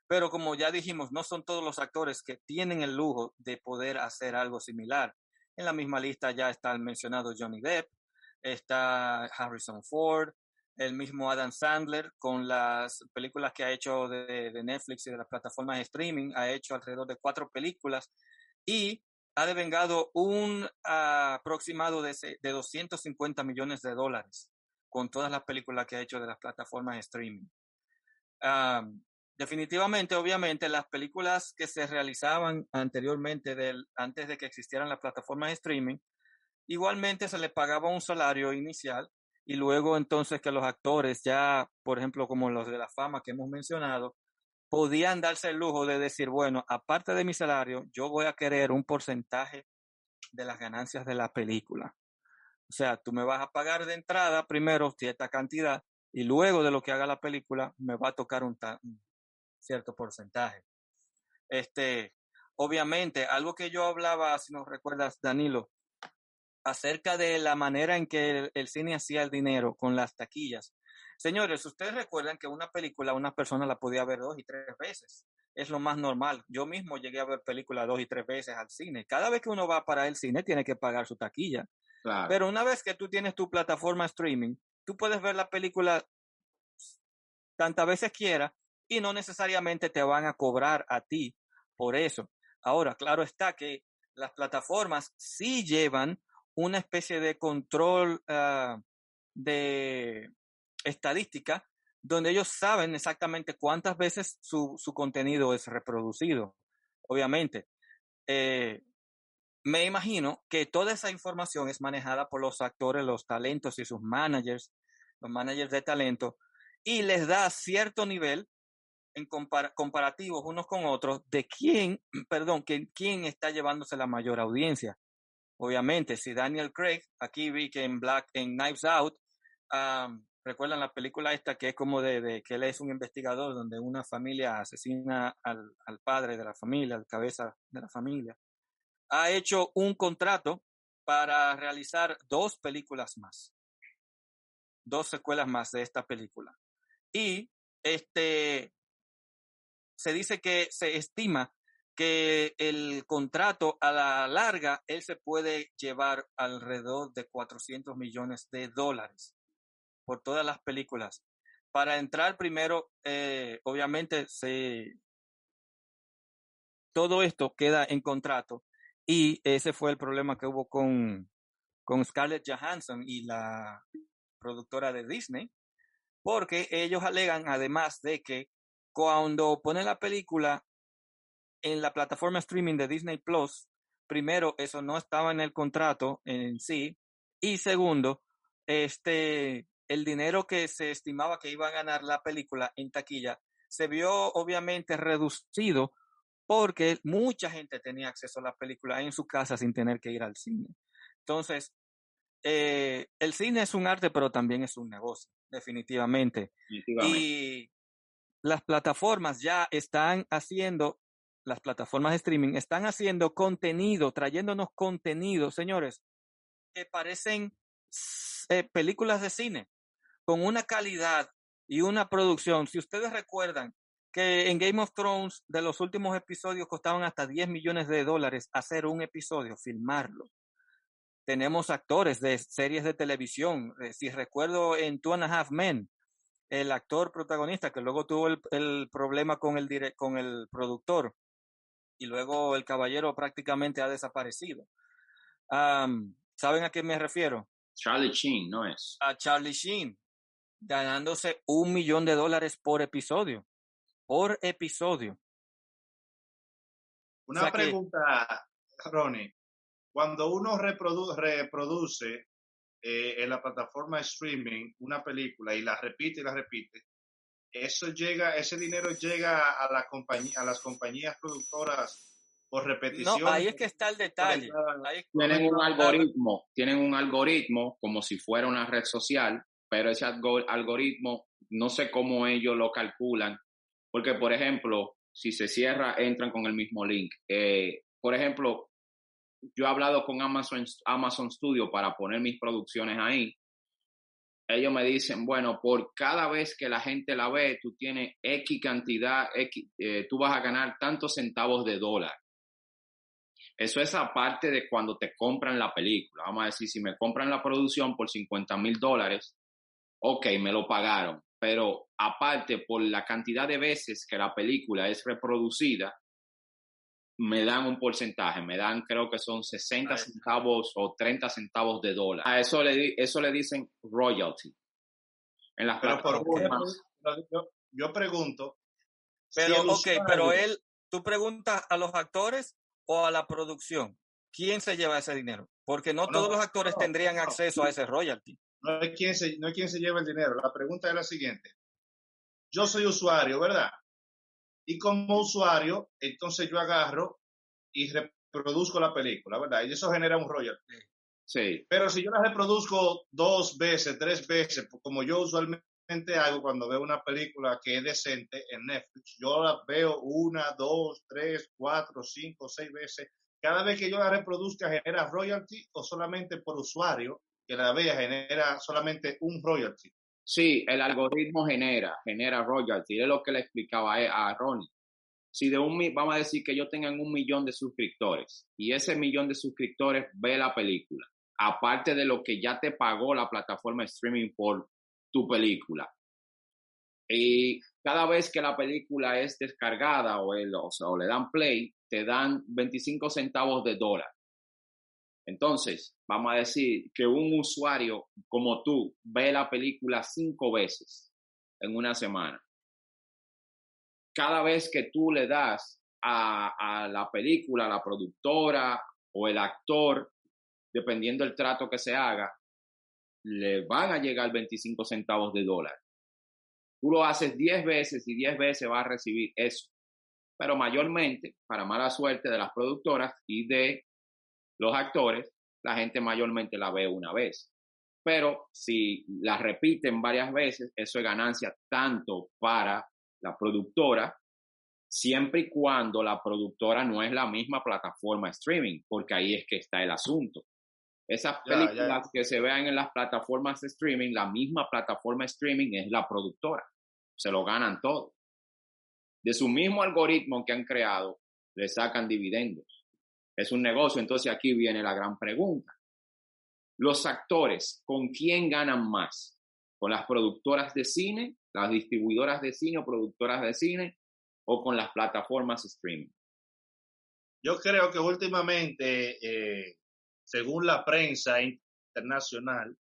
Pero como ya dijimos, no son todos los actores que tienen el lujo de poder hacer algo similar. En la misma lista ya está el mencionado Johnny Depp, está Harrison Ford, el mismo Adam Sandler con las películas que ha hecho de, Netflix y de las plataformas de streaming, ha hecho alrededor de cuatro películas y ha devengado un aproximado de, de 250 millones de dólares con todas las películas que ha hecho de las plataformas de streaming. definitivamente, obviamente, las películas que se realizaban anteriormente, antes de que existieran las plataformas de streaming, igualmente se les pagaba un salario inicial y luego entonces que los actores ya, por ejemplo, como los de la fama que hemos mencionado, podían darse el lujo de decir, bueno, aparte de mi salario, yo voy a querer un porcentaje de las ganancias de la película. O sea, tú me vas a pagar de entrada primero cierta cantidad y luego de lo que haga la película me va a tocar un, cierto porcentaje. Este, obviamente, algo que yo hablaba, si nos recuerdas, Danilo, acerca de la manera en que el, cine hacía el dinero con las taquillas. Señores, ustedes recuerdan que una película una persona la podía ver dos y tres veces. Es lo más normal. Yo mismo llegué a ver películas dos y tres veces al cine. Cada vez que uno va para el cine tiene que pagar su taquilla. Pero una vez que tú tienes tu plataforma streaming, tú puedes ver la película tantas veces quieras y no necesariamente te van a cobrar a ti por eso. Ahora, claro está que las plataformas sí llevan una especie de control ah, de estadística donde ellos saben exactamente cuántas veces su, su contenido es reproducido. Obviamente, eh, me imagino que toda esa información es manejada por los actores, los talentos y sus managers, los managers de talento, y les da cierto nivel en comparativos unos con otros de quién, *clears throat* perdón, que, quién está llevándose la mayor audiencia. Obviamente, si Daniel Craig, aquí vi que en Black, en Knives Out, recuerdan la película esta que es como de, que él es un investigador donde una familia asesina al padre de la familia, al cabeza de la familia ha hecho un contrato para realizar dos películas más, dos secuelas más de esta película. Y este se dice que se estima que el contrato a la larga él se puede llevar alrededor de 400 millones de dólares por todas las películas. Para entrar primero, eh, obviamente, se, todo esto queda en contrato Y ese fue el problema que hubo con, con Scarlett Johansson y la productora de Disney, porque ellos alegan además de que cuando ponen la película en la plataforma streaming de Disney Plus, primero, eso no estaba en el contrato en sí, y segundo, este, el dinero que se estimaba que iba a ganar la película en taquilla se vio obviamente reducido porque mucha gente tenía acceso a la película en su casa sin tener que ir al cine. Entonces, eh, el cine es un arte, pero también es un negocio, definitivamente. Y las plataformas ya están haciendo, las plataformas de streaming están haciendo contenido, trayéndonos contenido, señores, que parecen eh, películas de cine, con una calidad y una producción. Si ustedes recuerdan que en Game of Thrones de los últimos episodios costaban hasta 10 millones de dólares hacer un episodio, filmarlo tenemos actores de series de televisión. Eh, si recuerdo en Two and a Half Men, el actor protagonista que luego tuvo el, problema con el, con el productor y luego el caballero prácticamente ha desaparecido. ¿Saben a qué me refiero? Charlie Sheen, ¿no es? A Charlie Sheen, ganándose un millón de dólares por episodio. Por episodio. Una pregunta, Ronnie cuando uno reproduce eh, en la plataforma de streaming una película y la repite y la repite, eso llega, ese dinero llega a la compañía, a las compañías productoras por repetición. No, ahí es que está el detalle. tienen un algoritmo, tienen un algoritmo como si fuera una red social, pero ese algoritmo no sé cómo ellos lo calculan, porque por ejemplo, si se cierra, entran con el mismo link. Eh, por ejemplo, yo he hablado con Amazon, Amazon Studio para poner mis producciones ahí. Ellos me dicen, bueno, por cada vez que la gente la ve, tú tienes X cantidad, X, eh, tú vas a ganar tantos centavos de dólar. Eso es aparte de cuando te compran la película. Vamos a decir, si me compran la producción por 50 mil dólares, ok, me lo pagaron. Pero aparte, por la cantidad de veces que la película es reproducida, me dan un porcentaje, me dan creo que son 60 centavos o 30 centavos de dólar. A eso le, eso le dicen royalty. En las plataformas. yo, pregunto. Pero, ok, pero él, tú preguntas a los actores o a la producción, ¿quién se lleva ese dinero? Porque no, todos los actores tendrían acceso a ese royalty. No es, quién se, no es quién se lleva el dinero. La pregunta es la siguiente. Yo soy usuario, ¿verdad? Y como usuario, entonces yo agarro y reproduzco la película, ¿verdad? Y eso genera un royalty. Sí. Pero si yo la reproduzco dos veces, tres veces, como yo usualmente hago cuando veo una película que es decente en Netflix, yo la veo una, dos, tres, cuatro, cinco, seis veces. Cada vez que yo la reproduzca genera royalty o solamente por usuario que la vea genera solamente un royalty. Sí, el algoritmo genera, genera royalty. Es lo que le explicaba a Ronnie. Si de un, vamos a decir que yo tengan un millón de suscriptores y ese millón de suscriptores ve la película, aparte de lo que ya te pagó la plataforma streaming por tu película. Y cada vez que la película es descargada o, o le dan play, te dan 25 centavos de dólar. Entonces, vamos a decir que un usuario como tú ve la película cinco veces en una semana. Cada vez que tú le das a, la película, a la productora o el actor, dependiendo del trato que se haga, le van a llegar 25 centavos de dólar. Tú lo haces 10 veces y 10 veces vas a recibir eso. Pero mayormente, para mala suerte de las productoras y de los actores, la gente mayormente la ve una vez. Pero si la repiten varias veces, eso es ganancia tanto para la productora, siempre y cuando la productora no es la misma plataforma streaming, porque ahí es que está el asunto. Esas películas que se vean en las plataformas de streaming, la misma plataforma streaming es la productora. Se lo ganan todo. De su mismo algoritmo que han creado, le sacan dividendos es un negocio. Entonces aquí viene la gran pregunta. Los actores, ¿con quién ganan más? ¿Con las productoras de cine, las distribuidoras de cine o productoras de cine o con las plataformas streaming? Yo creo que últimamente, eh, según la prensa internacional,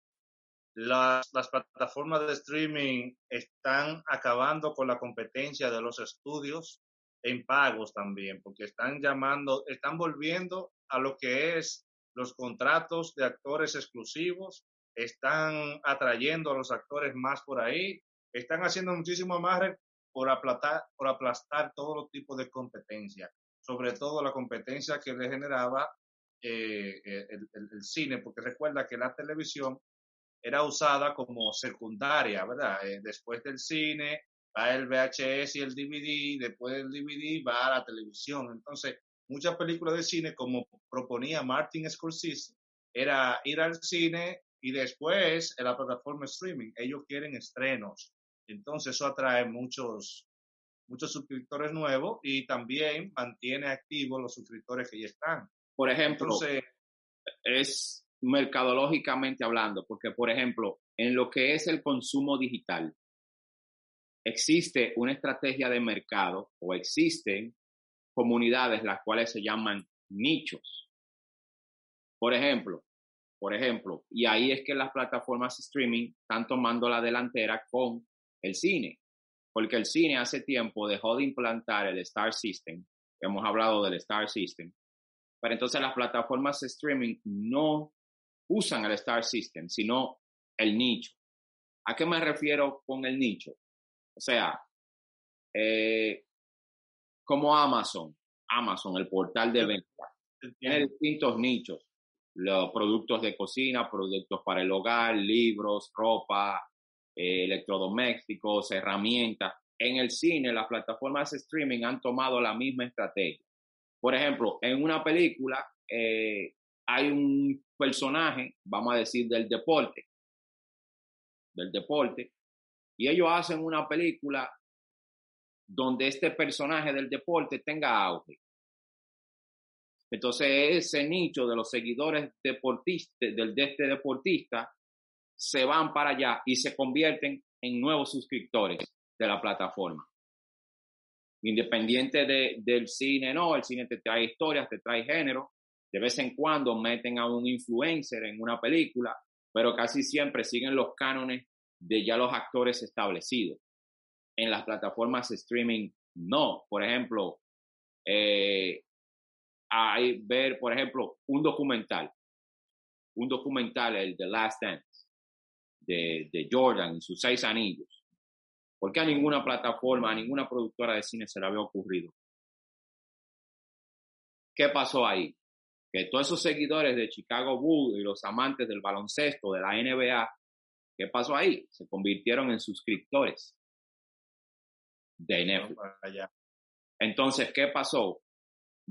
las, las, plataformas de streaming están acabando con la competencia de los estudios en pagos también, porque están llamando, están volviendo a lo que es los contratos de actores exclusivos, están atrayendo a los actores más por ahí, están haciendo muchísimo más por aplastar, por aplastar todo los tipos de competencia, sobre todo la competencia que le generaba eh, el, el, cine, porque recuerda que la televisión era usada como secundaria, ¿verdad? Eh, después del cine va el VHS y el DVD, después del DVD va a la televisión. Entonces, muchas películas de cine, como proponía Martin Scorsese, era ir al cine y después en la plataforma streaming. Ellos quieren estrenos. Entonces, eso atrae muchos, muchos suscriptores nuevos y también mantiene activos los suscriptores que ya están. Por ejemplo, Entonces, es mercadológicamente hablando, porque por ejemplo, en lo que es el consumo digital, existe una estrategia de mercado o existen comunidades las cuales se llaman nichos. Por ejemplo, por ejemplo, y ahí es que las plataformas streaming están tomando la delantera con el cine, porque el cine hace tiempo dejó de implantar el Star System, hemos hablado del Star System, pero entonces las plataformas streaming no usan el Star System, sino el nicho. ¿A qué me refiero con el nicho? O sea, eh, como Amazon, Amazon, el portal de venta, tiene distintos nichos, los productos de cocina, productos para el hogar, libros, ropa, eh, electrodomésticos, herramientas. En el cine, las plataformas de streaming han tomado la misma estrategia. Por ejemplo, en una película eh, hay un personaje, vamos a decir, del deporte, del deporte, y ellos hacen una película donde este personaje del deporte tenga auge. Entonces ese nicho de los seguidores deportistas, del de este deportista, se van para allá y se convierten en nuevos suscriptores de la plataforma. Independiente de, del cine, no, el cine te trae historias, te trae género, de vez en cuando meten a un influencer en una película, pero casi siempre siguen los cánones de ya los actores establecidos. En las plataformas streaming, no. Por ejemplo, eh, hay ver, por ejemplo, un documental. Un documental, el The Last Dance, de, de Jordan y sus seis anillos. porque a ninguna plataforma, a ninguna productora de cine se le había ocurrido? ¿Qué pasó ahí? que todos esos seguidores de Chicago Bulls y los amantes del baloncesto, de la NBA, ¿qué pasó ahí? Se convirtieron en suscriptores de Netflix. Entonces, ¿qué pasó?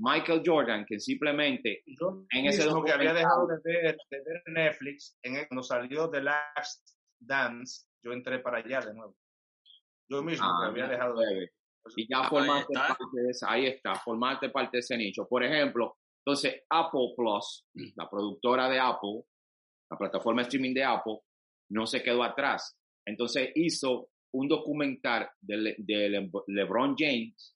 Michael Jordan, que simplemente yo en ese que había dejado de ver, de ver Netflix, en el, cuando salió The Last Dance, yo entré para allá de nuevo. Yo mismo Ah, que había dejado de ver. ve. y ya Ah, formaste ahí parte de ahí está, formaste parte de ese nicho. Por ejemplo, entonces Apple Plus, la productora de Apple, la plataforma de streaming de Apple, no se quedó atrás. Entonces hizo un documental de, de Le- LeBron James,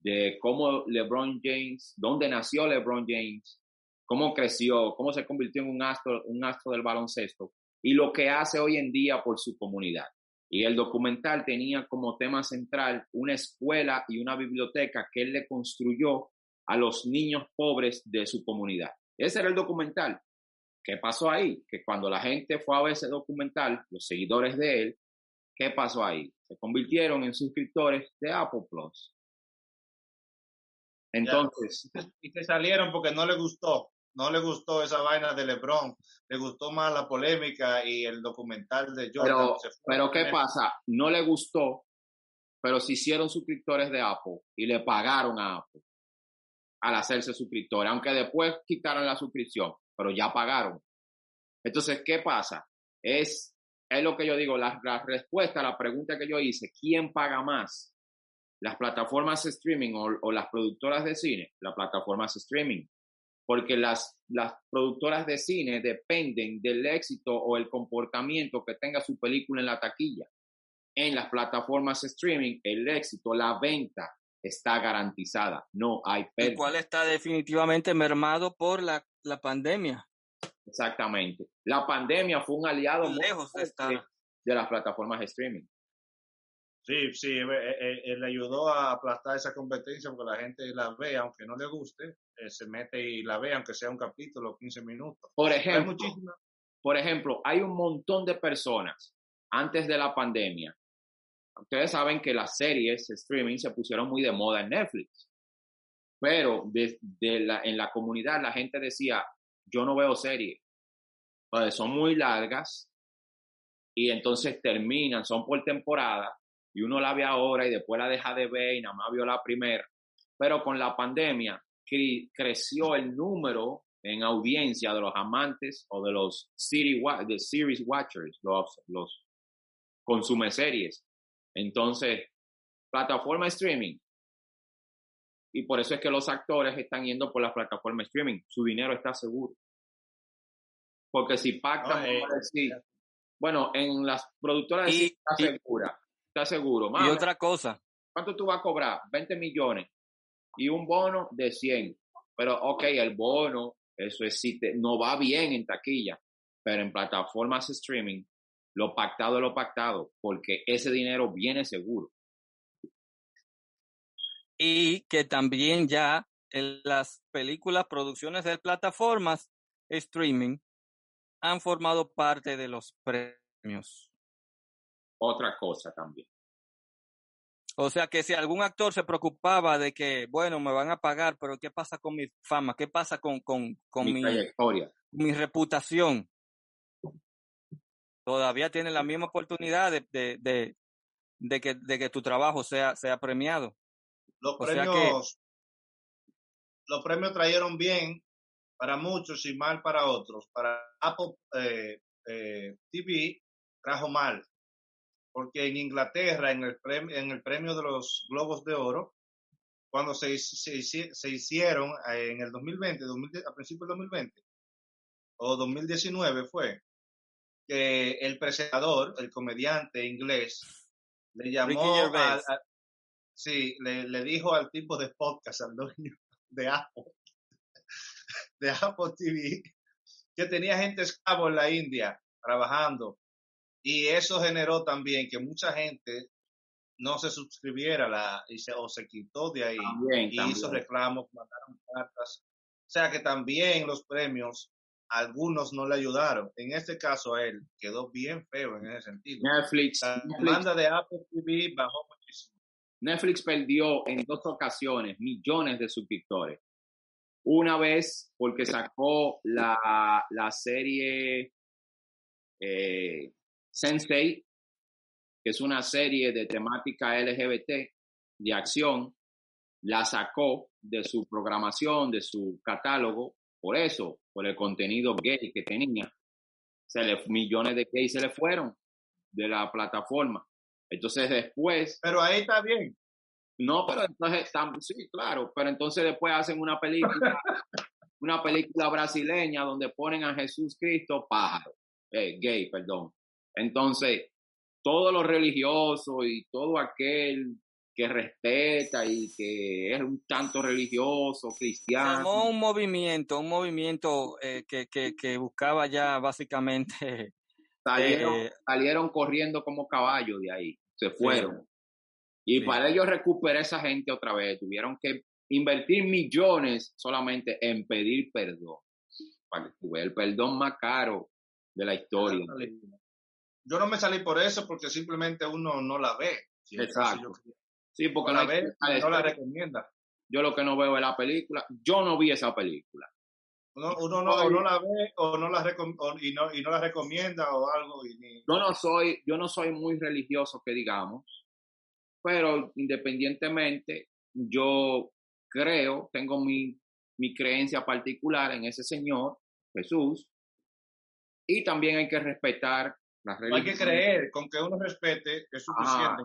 de cómo LeBron James, dónde nació LeBron James, cómo creció, cómo se convirtió en un astro, un astro del baloncesto y lo que hace hoy en día por su comunidad. Y el documental tenía como tema central una escuela y una biblioteca que él le construyó a los niños pobres de su comunidad. Ese era el documental. ¿Qué pasó ahí? Que cuando la gente fue a ver ese documental, los seguidores de él, ¿qué pasó ahí? Se convirtieron en suscriptores de Apple Plus. Entonces, Y se salieron porque no le gustó. No le gustó esa vaina de LeBron. Le gustó más la polémica y el documental de Jordan. pero, pero ¿qué pasa? No le gustó, pero se hicieron suscriptores de Apple y le pagaron a Apple al hacerse suscriptores, aunque después quitaron la suscripción, pero ya pagaron. Entonces, ¿qué pasa? Es, es lo que yo digo, la, la respuesta a la pregunta que yo hice, ¿quién paga más? ¿Las plataformas streaming o, o las productoras de cine? Las plataformas streaming. Porque las, las productoras de cine dependen del éxito o el comportamiento que tenga su película en la taquilla. En las plataformas streaming, el éxito, la venta está garantizada, no hay pérdida. El cual está definitivamente mermado por la, la pandemia. Exactamente. La pandemia fue un aliado lejos de estar de las plataformas de streaming. Sí, sí, eh, eh, eh, le ayudó a aplastar esa competencia porque la gente la ve, aunque no le guste, se mete y la ve, aunque sea un capítulo, 15 minutos. Por ejemplo, por ejemplo, hay un montón de personas antes de la pandemia. Ustedes saben que las series streaming se pusieron muy de moda en Netflix, pero de, la, en la comunidad la gente decía, yo no veo series, pues son muy largas y entonces terminan, son por temporada y uno la ve ahora y después la deja de ver y nada más vio la primera. Pero con la pandemia creció el número en audiencia de los amantes o de los de series watchers, los, los consume series. Entonces, plataforma streaming. Y por eso es que los actores están yendo por la plataforma streaming. Su dinero está seguro. Porque si pactan, bueno, en las productoras está segura está seguro. y otra cosa. ¿Cuánto tú vas a cobrar? 20 millones y un bono de 100. Pero, ok, el bono, eso es si no va bien en taquilla, pero en plataformas streaming, lo pactado es lo pactado, porque ese dinero viene seguro. Y que también ya en las películas, producciones de plataformas streaming han formado parte de los premios otra cosa también. O sea que si algún actor se preocupaba de que, bueno, me van a pagar, pero ¿qué pasa con mi fama? ¿Qué pasa con, con, con mi, trayectoria? Mi reputación. Todavía tiene la misma oportunidad de, de, de, que, de que tu trabajo sea, sea premiado. Los premios, los premios trajeron bien para muchos y mal para otros. Para Apple eh, eh, TV trajo mal porque en Inglaterra, en el premio, en el premio de los Globos de Oro, cuando se, se, hicieron eh, en el 2020, a principios del 2020, o 2019 fue, que el presentador, el comediante inglés, le llamó al, sí, le, le, dijo al tipo de podcast, al dueño de Apple, *laughs* de Apple TV, que tenía gente esclavo en la India trabajando. Y eso generó también que mucha gente no se suscribiera la, y se, o se quitó de ahí y hizo reclamos, mandaron cartas. O sea que también los premios, algunos no le ayudaron. En este caso a él quedó bien feo en ese sentido. Netflix. La demanda de Apple TV bajó muchísimo. Netflix perdió en dos ocasiones millones de suscriptores. Una vez porque sacó la, la serie eh, Sensei, que es una serie de temática LGBT de acción, la sacó de su programación, de su catálogo, por eso, por el contenido gay que tenía. Se le, millones de gays se le fueron de la plataforma. Entonces después... Pero ahí está bien. No, pero entonces, sí, claro, pero entonces después hacen una película, *laughs* una película brasileña donde ponen a Jesús Cristo pájaro, eh, gay, perdón. Entonces, todo lo religioso y todo aquel que respeta y que es un tanto religioso, cristiano. Como un movimiento, un movimiento eh, que, que, que, buscaba ya básicamente... *laughs* Salieron, eh, salieron corriendo como caballos de ahí, se fueron. Y para ellos recuperar esa gente otra vez, tuvieron que invertir millones solamente en pedir perdón. Para que el perdón más caro de la historia yo no me salí por eso porque simplemente uno no la ve. Exacto. Sí, porque no la ve, no la recomienda. Yo lo que no veo es la película. Yo no vi esa película. Uno, uno no, no la ve o no la y, no, y no la recomienda o algo. Y Yo no soy, yo no soy muy religioso que digamos, pero independientemente, yo creo, tengo mi, mi creencia particular en ese Señor, Jesús, y también hay que respetar no hay que creer, con que uno respete es suficiente.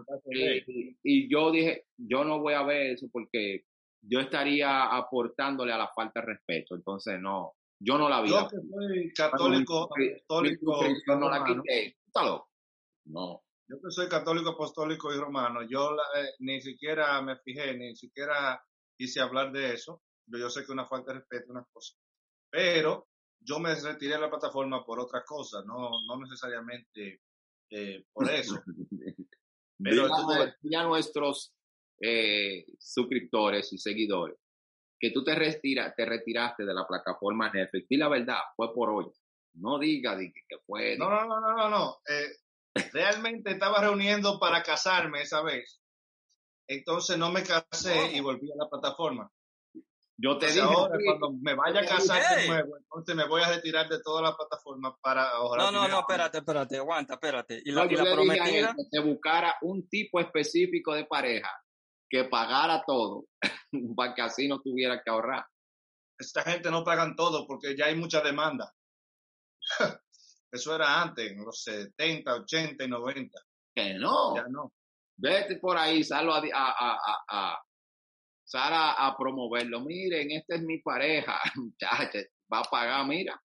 y, yo dije, yo no voy a ver eso porque yo estaría aportándole a la falta de respeto, entonces no, yo no la vi. Yo que soy católico, católico, no la quité, no. Yo que soy católico, apostólico y romano, yo eh, ni siquiera me fijé, ni siquiera quise hablar de eso. Yo, yo sé que es una falta de respeto, una cosa. Pero yo me retiré de la plataforma por otra cosa, no, no necesariamente eh, por eso. *laughs* Pero ya nuestros eh, suscriptores y seguidores que tú te, retira, te retiraste de la plataforma Netflix. Y la verdad, fue por hoy. No diga que, fue. No, no, no, no, no. Eh, realmente estaba reuniendo para casarme esa vez. Entonces no me casé y volví a la plataforma. Yo te dije ahora, cuando me vaya a casar de nuevo, entonces me voy a retirar de toda la plataforma para ahorrar. No, no, no, espérate, espérate, aguanta, espérate. Y la, y la prometida. Que se buscara un tipo específico de pareja que pagara todo *laughs* para que así no tuviera que ahorrar. Esta gente no pagan todo porque ya hay mucha demanda. *laughs* Eso era antes, en los 70, 80 y 90. Que no. Ya no. Vete por ahí, salgo a, a, a, Sara a promoverlo. Miren, esta es mi pareja. *laughs* va a pagar, mira.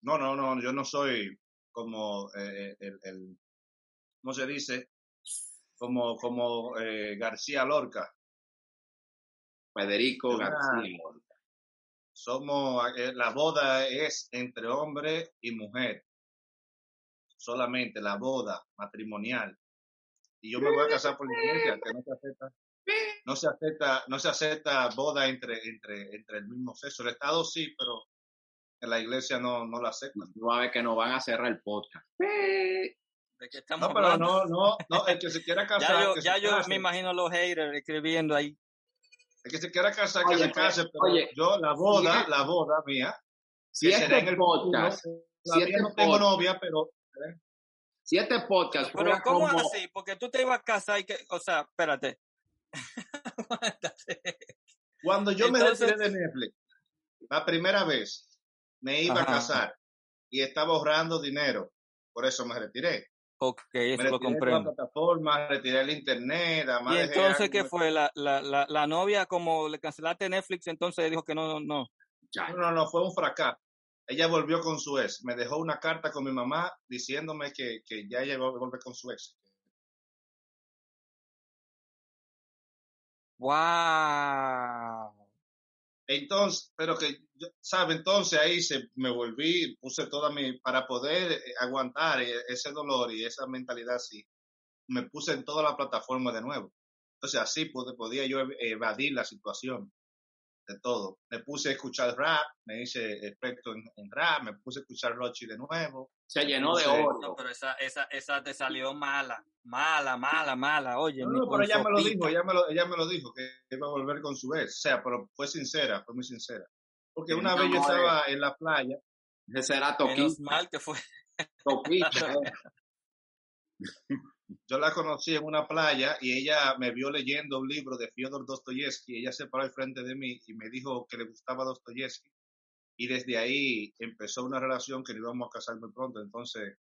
No, no, no, yo no soy como eh, el, el, ¿cómo se dice? Como, como eh, García Lorca. Federico García Lorca. Somos, eh, la boda es entre hombre y mujer. Solamente la boda matrimonial. Y yo me voy a casar por iglesia, que no se acepta no se acepta, no se acepta boda entre, entre, entre el mismo sexo. El Estado sí, pero en la iglesia no, no la aceptan. No va a ver que nos van a cerrar el podcast. ¿De qué estamos no, pero no, no, no, el que se quiera *laughs* casar. ya yo, me imagino los haters escribiendo ahí. El que se quiera casar, que se case, pero oye, yo, la boda, la boda mía, si este en el podcast, si este no tengo novia, pero. ¿eh? Si este podcast Pero ¿cómo como... así? Porque tú te ibas a casar y que, o sea, espérate, *laughs* Cuando yo me retiré de Netflix, la primera vez, me iba a casar y estaba ahorrando dinero. Por eso me retiré. Ok, eso me lo comprendo. la plataforma, retiré el internet. ¿Y entonces qué fue? La, la, la, la, novia, como le cancelaste Netflix, entonces dijo que no, no. No, no, no, fue un fracaso. Ella volvió con su ex. Me dejó una carta con mi mamá diciéndome que, que ya ella iba a volver con su ex. Wow. Entonces, pero que, ¿sabe? Entonces ahí se, me volví, puse toda mi, para poder eh, aguantar e, ese dolor y esa mentalidad así, me puse en toda la plataforma de nuevo. Entonces así podía yo evadir la situación de todo. Me puse a escuchar rap, me hice experto en, rap, me puse a escuchar Rochi de nuevo. Se llenó de oro. No, pero esa, esa, esa te salió mala, mala, mala, mala. Oye, no, pero ella me lo dijo, ella me lo, ella me lo dijo, que iba a volver con su ex. O sea, pero fue sincera, fue muy sincera. Porque una vez yo estaba en la playa. Ese será Toquito. mal que fue. Toquito. *laughs* Yo la conocí en una playa y ella me vio leyendo un libro de Fyodor Dostoyevsky. Ella se paró al frente de mí y me dijo que le gustaba Dostoyevsky. Y desde ahí empezó una relación que nos íbamos a casar muy pronto. Entonces,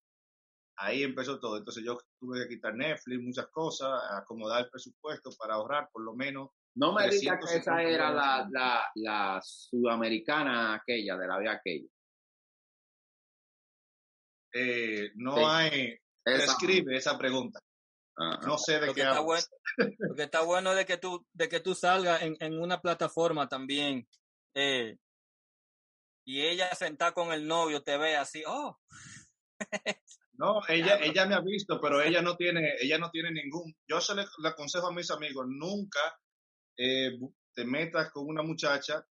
ahí empezó todo. Entonces, yo tuve que quitar Netflix, muchas cosas, acomodar el presupuesto para ahorrar por lo menos. No me digas que esa era la, la, la sudamericana aquella, de la vida aquella. Eh, no hay, escribe esa pregunta. No sé de qué está bueno, Porque está bueno de que tú, de que tú salgas en, en una plataforma también. Eh, y ella sentada con el novio te ve así, oh. *laughs* No, ella, ella me ha visto, pero ella no tiene, ella no tiene ningún. Yo se le, aconsejo a mis amigos, nunca eh, te metas con una muchacha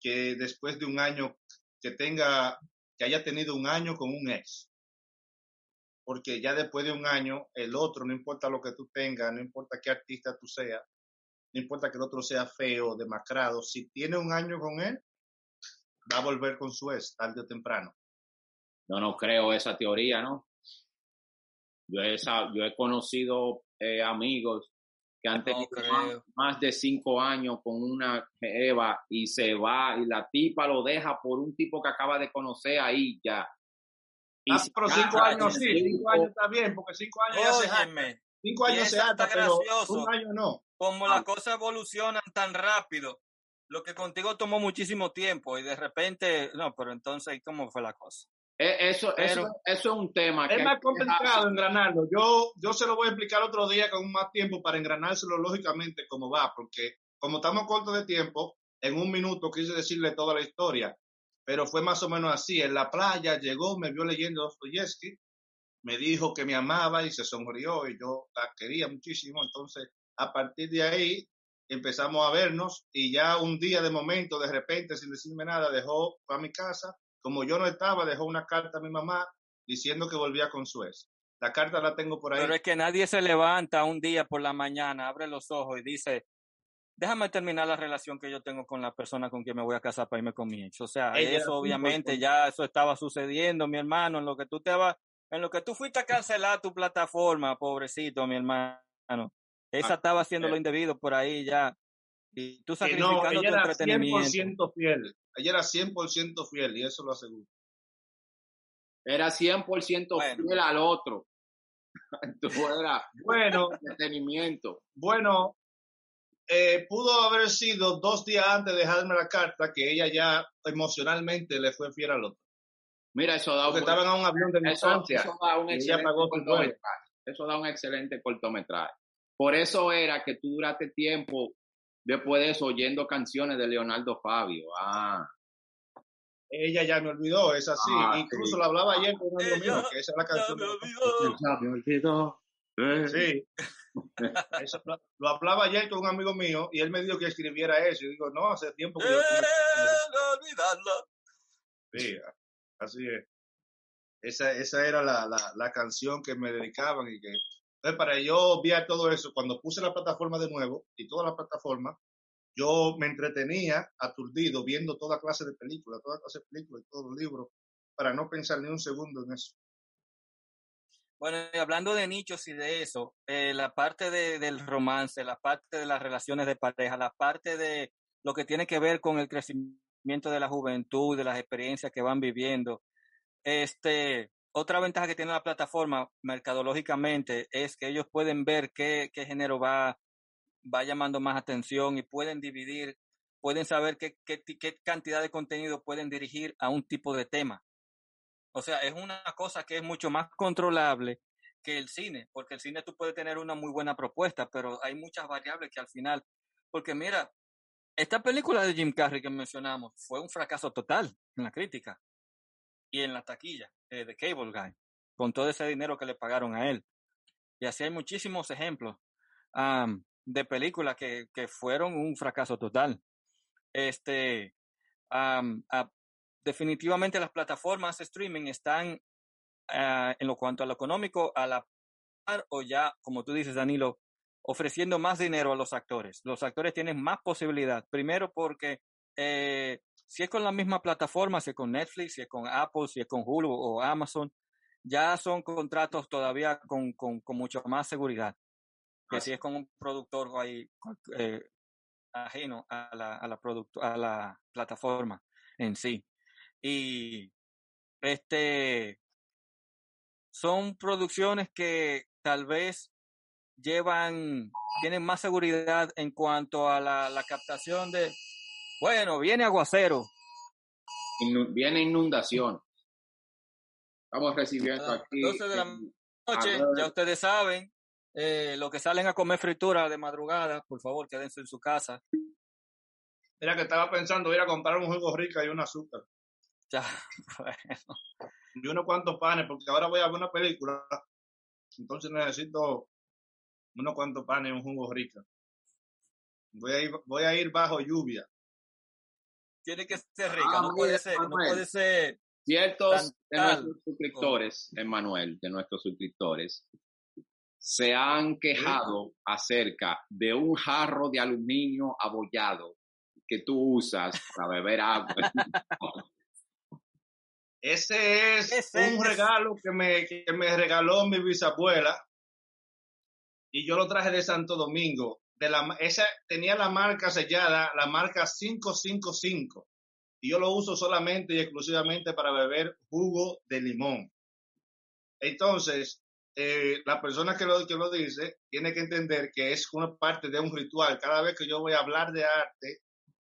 que después de un año, que tenga, que haya tenido un año con un ex porque ya después de un año, el otro, no importa lo que tú tengas, no importa qué artista tú seas, no importa que el otro sea feo, demacrado, si tiene un año con él, va a volver con su ex, tarde o temprano. Yo no creo esa teoría, ¿no? Yo he, yo he conocido eh, amigos que han tenido más, de cinco años con una Eva y se va y la tipa lo deja por un tipo que acaba de conocer ahí ya. Y ah, pero cinco años sí, cinco años está bien, porque cinco años ya se Cinco años se ata, pero un año no. Como las cosas evolucionan tan rápido, lo que contigo tomó muchísimo tiempo y de repente, no, pero entonces, ¿cómo fue la cosa? E, eso, eso, eso es un tema. Es más complicado engranarlo. Yo, yo se lo voy a explicar otro día con más tiempo para engranárselo lógicamente como va, porque como estamos cortos de tiempo, en un minuto quise decirle toda la historia, pero fue más o menos así. En la playa llegó, me vio leyendo Dostoyevsky, me dijo que me amaba y se sonrió y yo la quería muchísimo. Entonces, a partir de ahí empezamos a vernos y ya un día de momento, de repente, sin decirme nada, dejó a mi casa como yo no estaba, dejó una carta a mi mamá diciendo que volvía con Suez. La carta la tengo por ahí. Pero es que nadie se levanta un día por la mañana, abre los ojos y dice, déjame terminar la relación que yo tengo con la persona con quien me voy a casar para irme con mi ex. O sea, eso obviamente ya eso estaba sucediendo, mi hermano, en lo que tú te vas, en lo que tú fuiste a cancelar tu plataforma, pobrecito, mi hermano. Esa ah, estaba haciendo lo indebido por ahí ya. Y tú sacrificando tu entretenimiento. 100% fiel. Ella era 100% fiel y eso lo aseguro. Era 100% fiel al otro. *laughs* Tú era bueno, entretenimiento. Bueno, eh, pudo haber sido dos días antes de dejarme la carta que ella ya emocionalmente le fue fiel al otro. Mira, eso da un, estaban a un avión de distancia. Eso, da un excelente cortometraje. Eso da un excelente cortometraje. Por eso era que tú duraste tiempo después de eso oyendo canciones de Leonardo Fabio. Ah. Ella ya me olvidó, es así. Ah, Incluso lo hablaba ayer con un amigo mío, que esa es la canción. Ya me olvidó. Sí. *laughs* Eso, lo, hablaba ayer con un amigo mío y él me dijo que escribiera eso. Y digo, no, hace tiempo que yo. olvidarlo. Sí, así es. Esa, esa era la, la, la, canción que me dedicaban y que entonces, para yo obviar todo eso, cuando puse la plataforma de nuevo y toda la plataforma, yo me entretenía aturdido viendo toda clase de películas, toda clase de películas y todos los libros, para no pensar ni un segundo en eso. Bueno, hablando de nichos y de eso, eh, la parte de, del romance, la parte de las relaciones de pareja, la parte de lo que tiene que ver con el crecimiento de la juventud, de las experiencias que van viviendo, este, otra ventaja que tiene la plataforma mercadológicamente es que ellos pueden ver qué, género va, va llamando más atención y pueden dividir, pueden saber qué cantidad de contenido pueden dirigir a un tipo de tema. O sea, es una cosa que es mucho más controlable que el cine, porque el cine tú puedes tener una muy buena propuesta, pero hay muchas variables que al final, porque mira, esta película de Jim Carrey que mencionamos fue un fracaso total en la crítica y en la taquilla eh, de Cable Guy, con todo ese dinero que le pagaron a él. Y así hay muchísimos ejemplos de películas que, que, fueron un fracaso total. Este, definitivamente las plataformas de streaming están ah, en lo cuanto a lo económico a la par o ya, como tú dices, Danilo, ofreciendo más dinero a los actores. Los actores tienen más posibilidad. Primero porque eh, si es con la misma plataforma, si es con Netflix, si es con Apple, si es con Hulu o Amazon, ya son contratos todavía con, con, mucho más seguridad que si es con un productor ahí, eh, ajeno a la, a la, a la plataforma en sí. Y este son producciones que tal vez llevan, tienen más seguridad en cuanto a la, la captación de, bueno, viene aguacero. viene inundación. Estamos recibiendo aquí. 12 de la noche, ya ustedes saben, eh, lo que salen a comer fritura de madrugada, por favor, quédense en su casa. Mira que estaba pensando ir a comprar un jugo rica y un azúcar. Ya, *laughs* bueno. Y unos cuantos panes, porque ahora voy a ver una película. Entonces necesito unos cuantos panes un jugo rica. Voy a ir, voy a ir bajo lluvia tiene que ser rica, no, puede ser, no puede ser. Ciertos de nuestros suscriptores, Emanuel, de nuestros suscriptores, se han quejado acerca de un jarro de aluminio abollado que tú usas para beber agua. *laughs* *laughs* Ese es un regalo que me, que me regaló mi bisabuela y yo lo traje de Santo Domingo la, esa tenía la marca sellada, la marca 555. Y yo lo uso solamente y exclusivamente para beber jugo de limón. Entonces, eh, la persona que lo, que lo dice tiene que entender que es una parte de un ritual. Cada vez que yo voy a hablar de arte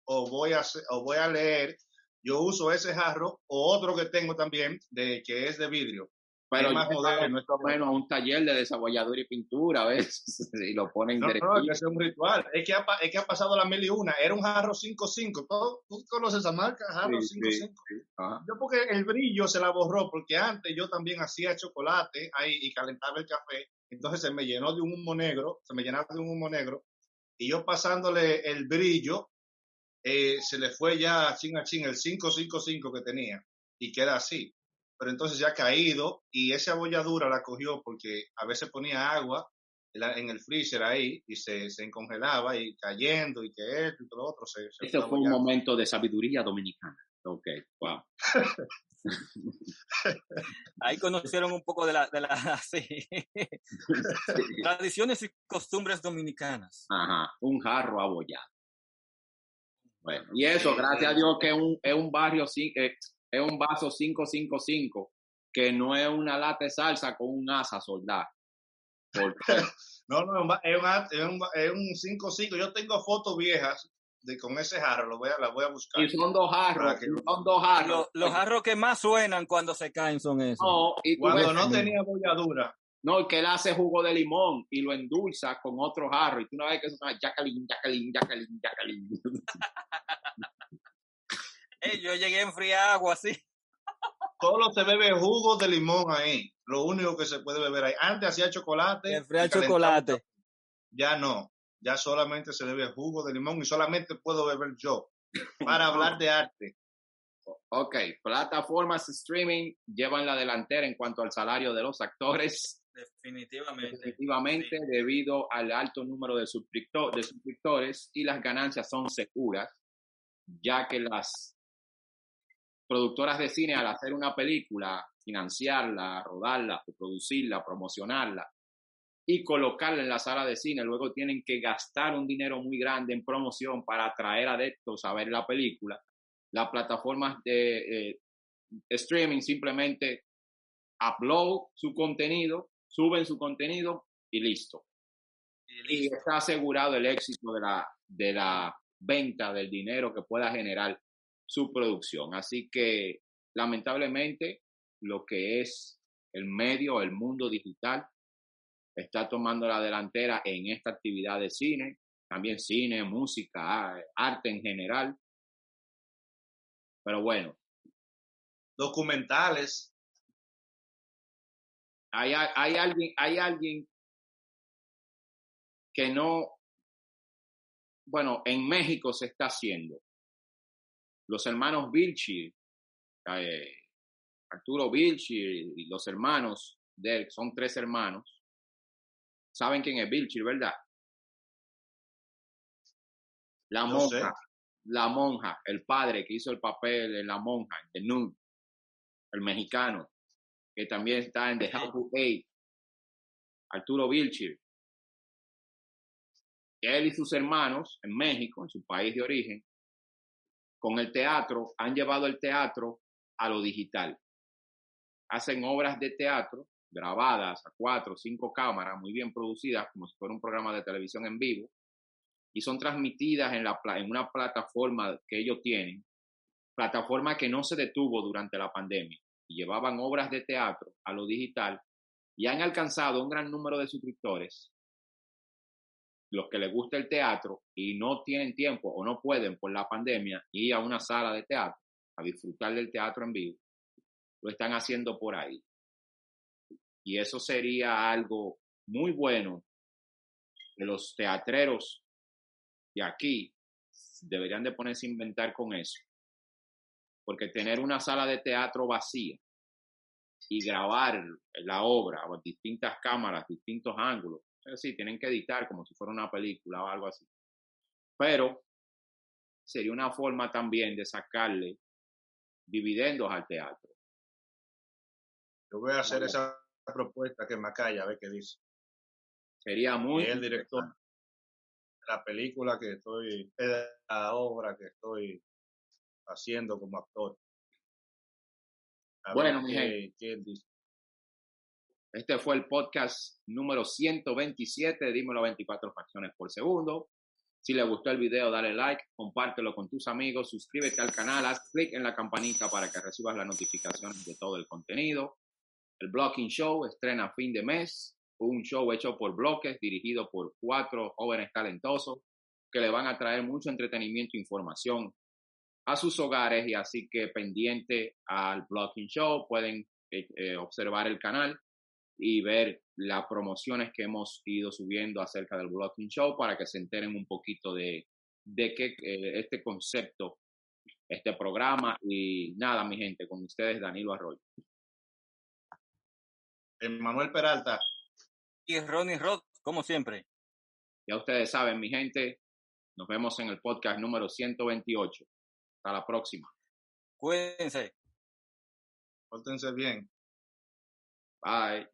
o voy a, o voy a leer, yo uso ese jarro o otro que tengo también, de que es de vidrio. Pero más moderno, esto menos a un taller de desabolladura y pintura a veces *laughs* y lo ponen No, no, es que es un ritual. Es que, ha, es que ha pasado la mil y una. Era un jarro 5-5. Todo- ¿Tú conoces esa marca? Jarro Sí, 5-5. sí. Yo porque el brillo se la borró, porque antes yo también hacía chocolate ahí y calentaba el café. Entonces se me llenó de un humo negro, se me llenaba de un humo negro. Y yo pasándole el brillo, eh, se le fue ya chin a chin el 5-5-5 que tenía. Y queda así. Pero entonces ya ha caído y esa abolladura la cogió porque a veces ponía agua en el freezer ahí y se, se congelaba y cayendo y que esto y todo lo otro. Se, se Este fue un momento de sabiduría dominicana. Ok, wow. *laughs* Ahí conocieron un poco de la, de la *laughs* sí. tradiciones y costumbres dominicanas. Ajá, un jarro abollado. Bueno, y eso, Sí, gracias a sí. Dios que es un, es un barrio, eh, es un vaso 555, que no es una lata de salsa con un asa soldar. Porque *laughs* No, no, es un, es un, es un 5-5. Yo tengo fotos viejas de con ese jarro, lo voy a, las voy a buscar. y son dos jarros, que- son dos jarros. Los, los jarros que más suenan cuando se caen son esos. No, y Cuando ves- no tenía bolladura, no, que él hace jugo de limón y lo endulza con otro jarro. Y tú no ves que eso suena Jacqueline, Jacqueline, Jacqueline, Jacqueline. *laughs* Eh, yo llegué a enfriar agua así. *laughs* solo se bebe jugo de limón ahí. Lo único que se puede beber ahí. Antes hacía chocolate. Calentaba- chocolate. Ya no. Ya solamente se bebe jugo de limón y solamente puedo beber yo. Para *laughs* hablar de arte. Ok, plataformas streaming llevan la delantera en cuanto al salario de los actores. Definitivamente. Definitivamente, debido al alto número de, suscripto- de suscriptores y las ganancias son seguras, ya que las productoras de cine al hacer una película, financiarla, rodarla, producirla, promocionarla y colocarla en la sala de cine, luego tienen que gastar un dinero muy grande en promoción para atraer adeptos a ver la película. Las plataformas de eh, streaming simplemente upload su contenido, suben su contenido y listo. Y está asegurado el éxito de la, de la venta del dinero que pueda generar su producción. Así que, lamentablemente, lo que es el medio, el mundo digital, está tomando la delantera en esta actividad de cine, también cine, música, arte en general. Pero bueno, Documentales. Hay, hay alguien, hay alguien que no, bueno, en México se está haciendo. Los hermanos Vilchi, eh, Arturo Vilchi y los hermanos de él, son tres hermanos. ¿Saben quién es Vilchi, verdad? La No sé. monja, la monja, el padre que hizo el papel de la monja, de Nun, el mexicano, que también está en The Helpful Eight, Arturo Vilchir. Él y sus hermanos en México, en su país de origen, con el teatro, han llevado el teatro a lo digital. Hacen obras de teatro grabadas a cuatro o cinco cámaras, muy bien producidas, como si fuera un programa de televisión en vivo, y son transmitidas en, la, en una plataforma que ellos tienen, plataforma que no se detuvo durante la pandemia, llevaban obras de teatro a lo digital, y han alcanzado un gran número de suscriptores, los que les gusta el teatro y no tienen tiempo o no pueden por la pandemia ir a una sala de teatro a disfrutar del teatro en vivo, lo están haciendo por ahí. Y eso sería algo muy bueno que los teatreros de aquí deberían de ponerse a inventar con eso. Porque tener una sala de teatro vacía y grabar la obra a distintas cámaras, distintos ángulos, es decir, tienen que editar como si fuera una película o algo así. Pero sería una forma también de sacarle dividendos al teatro. Yo voy a hacer esa propuesta que Macaya, a ver qué dice. Sería muy el director la película que estoy, la obra que estoy haciendo como actor. A Bueno, mi gente. qué él dice. Este fue el podcast número 127 de Dímelo 24 fracciones por segundo. Si le gustó el video, dale like, compártelo con tus amigos, suscríbete al canal, haz clic en la campanita para que recibas las notificaciones de todo el contenido. El Blocking Show estrena fin de mes, un show hecho por bloques, dirigido por cuatro jóvenes talentosos que le van a traer mucho entretenimiento e información a sus hogares y así que pendiente al Blocking Show pueden eh, eh, observar el canal y ver las promociones que hemos ido subiendo acerca del Blocking Show para que se enteren un poquito de, de qué eh, este concepto, este programa y nada, mi gente, con ustedes Danilo Arroyo. Manuel Peralta. Y Ronnie Roth, como siempre. Ya ustedes saben, mi gente, nos vemos en el podcast número 128. Hasta la próxima. Cuídense. Pórtense bien. Bye.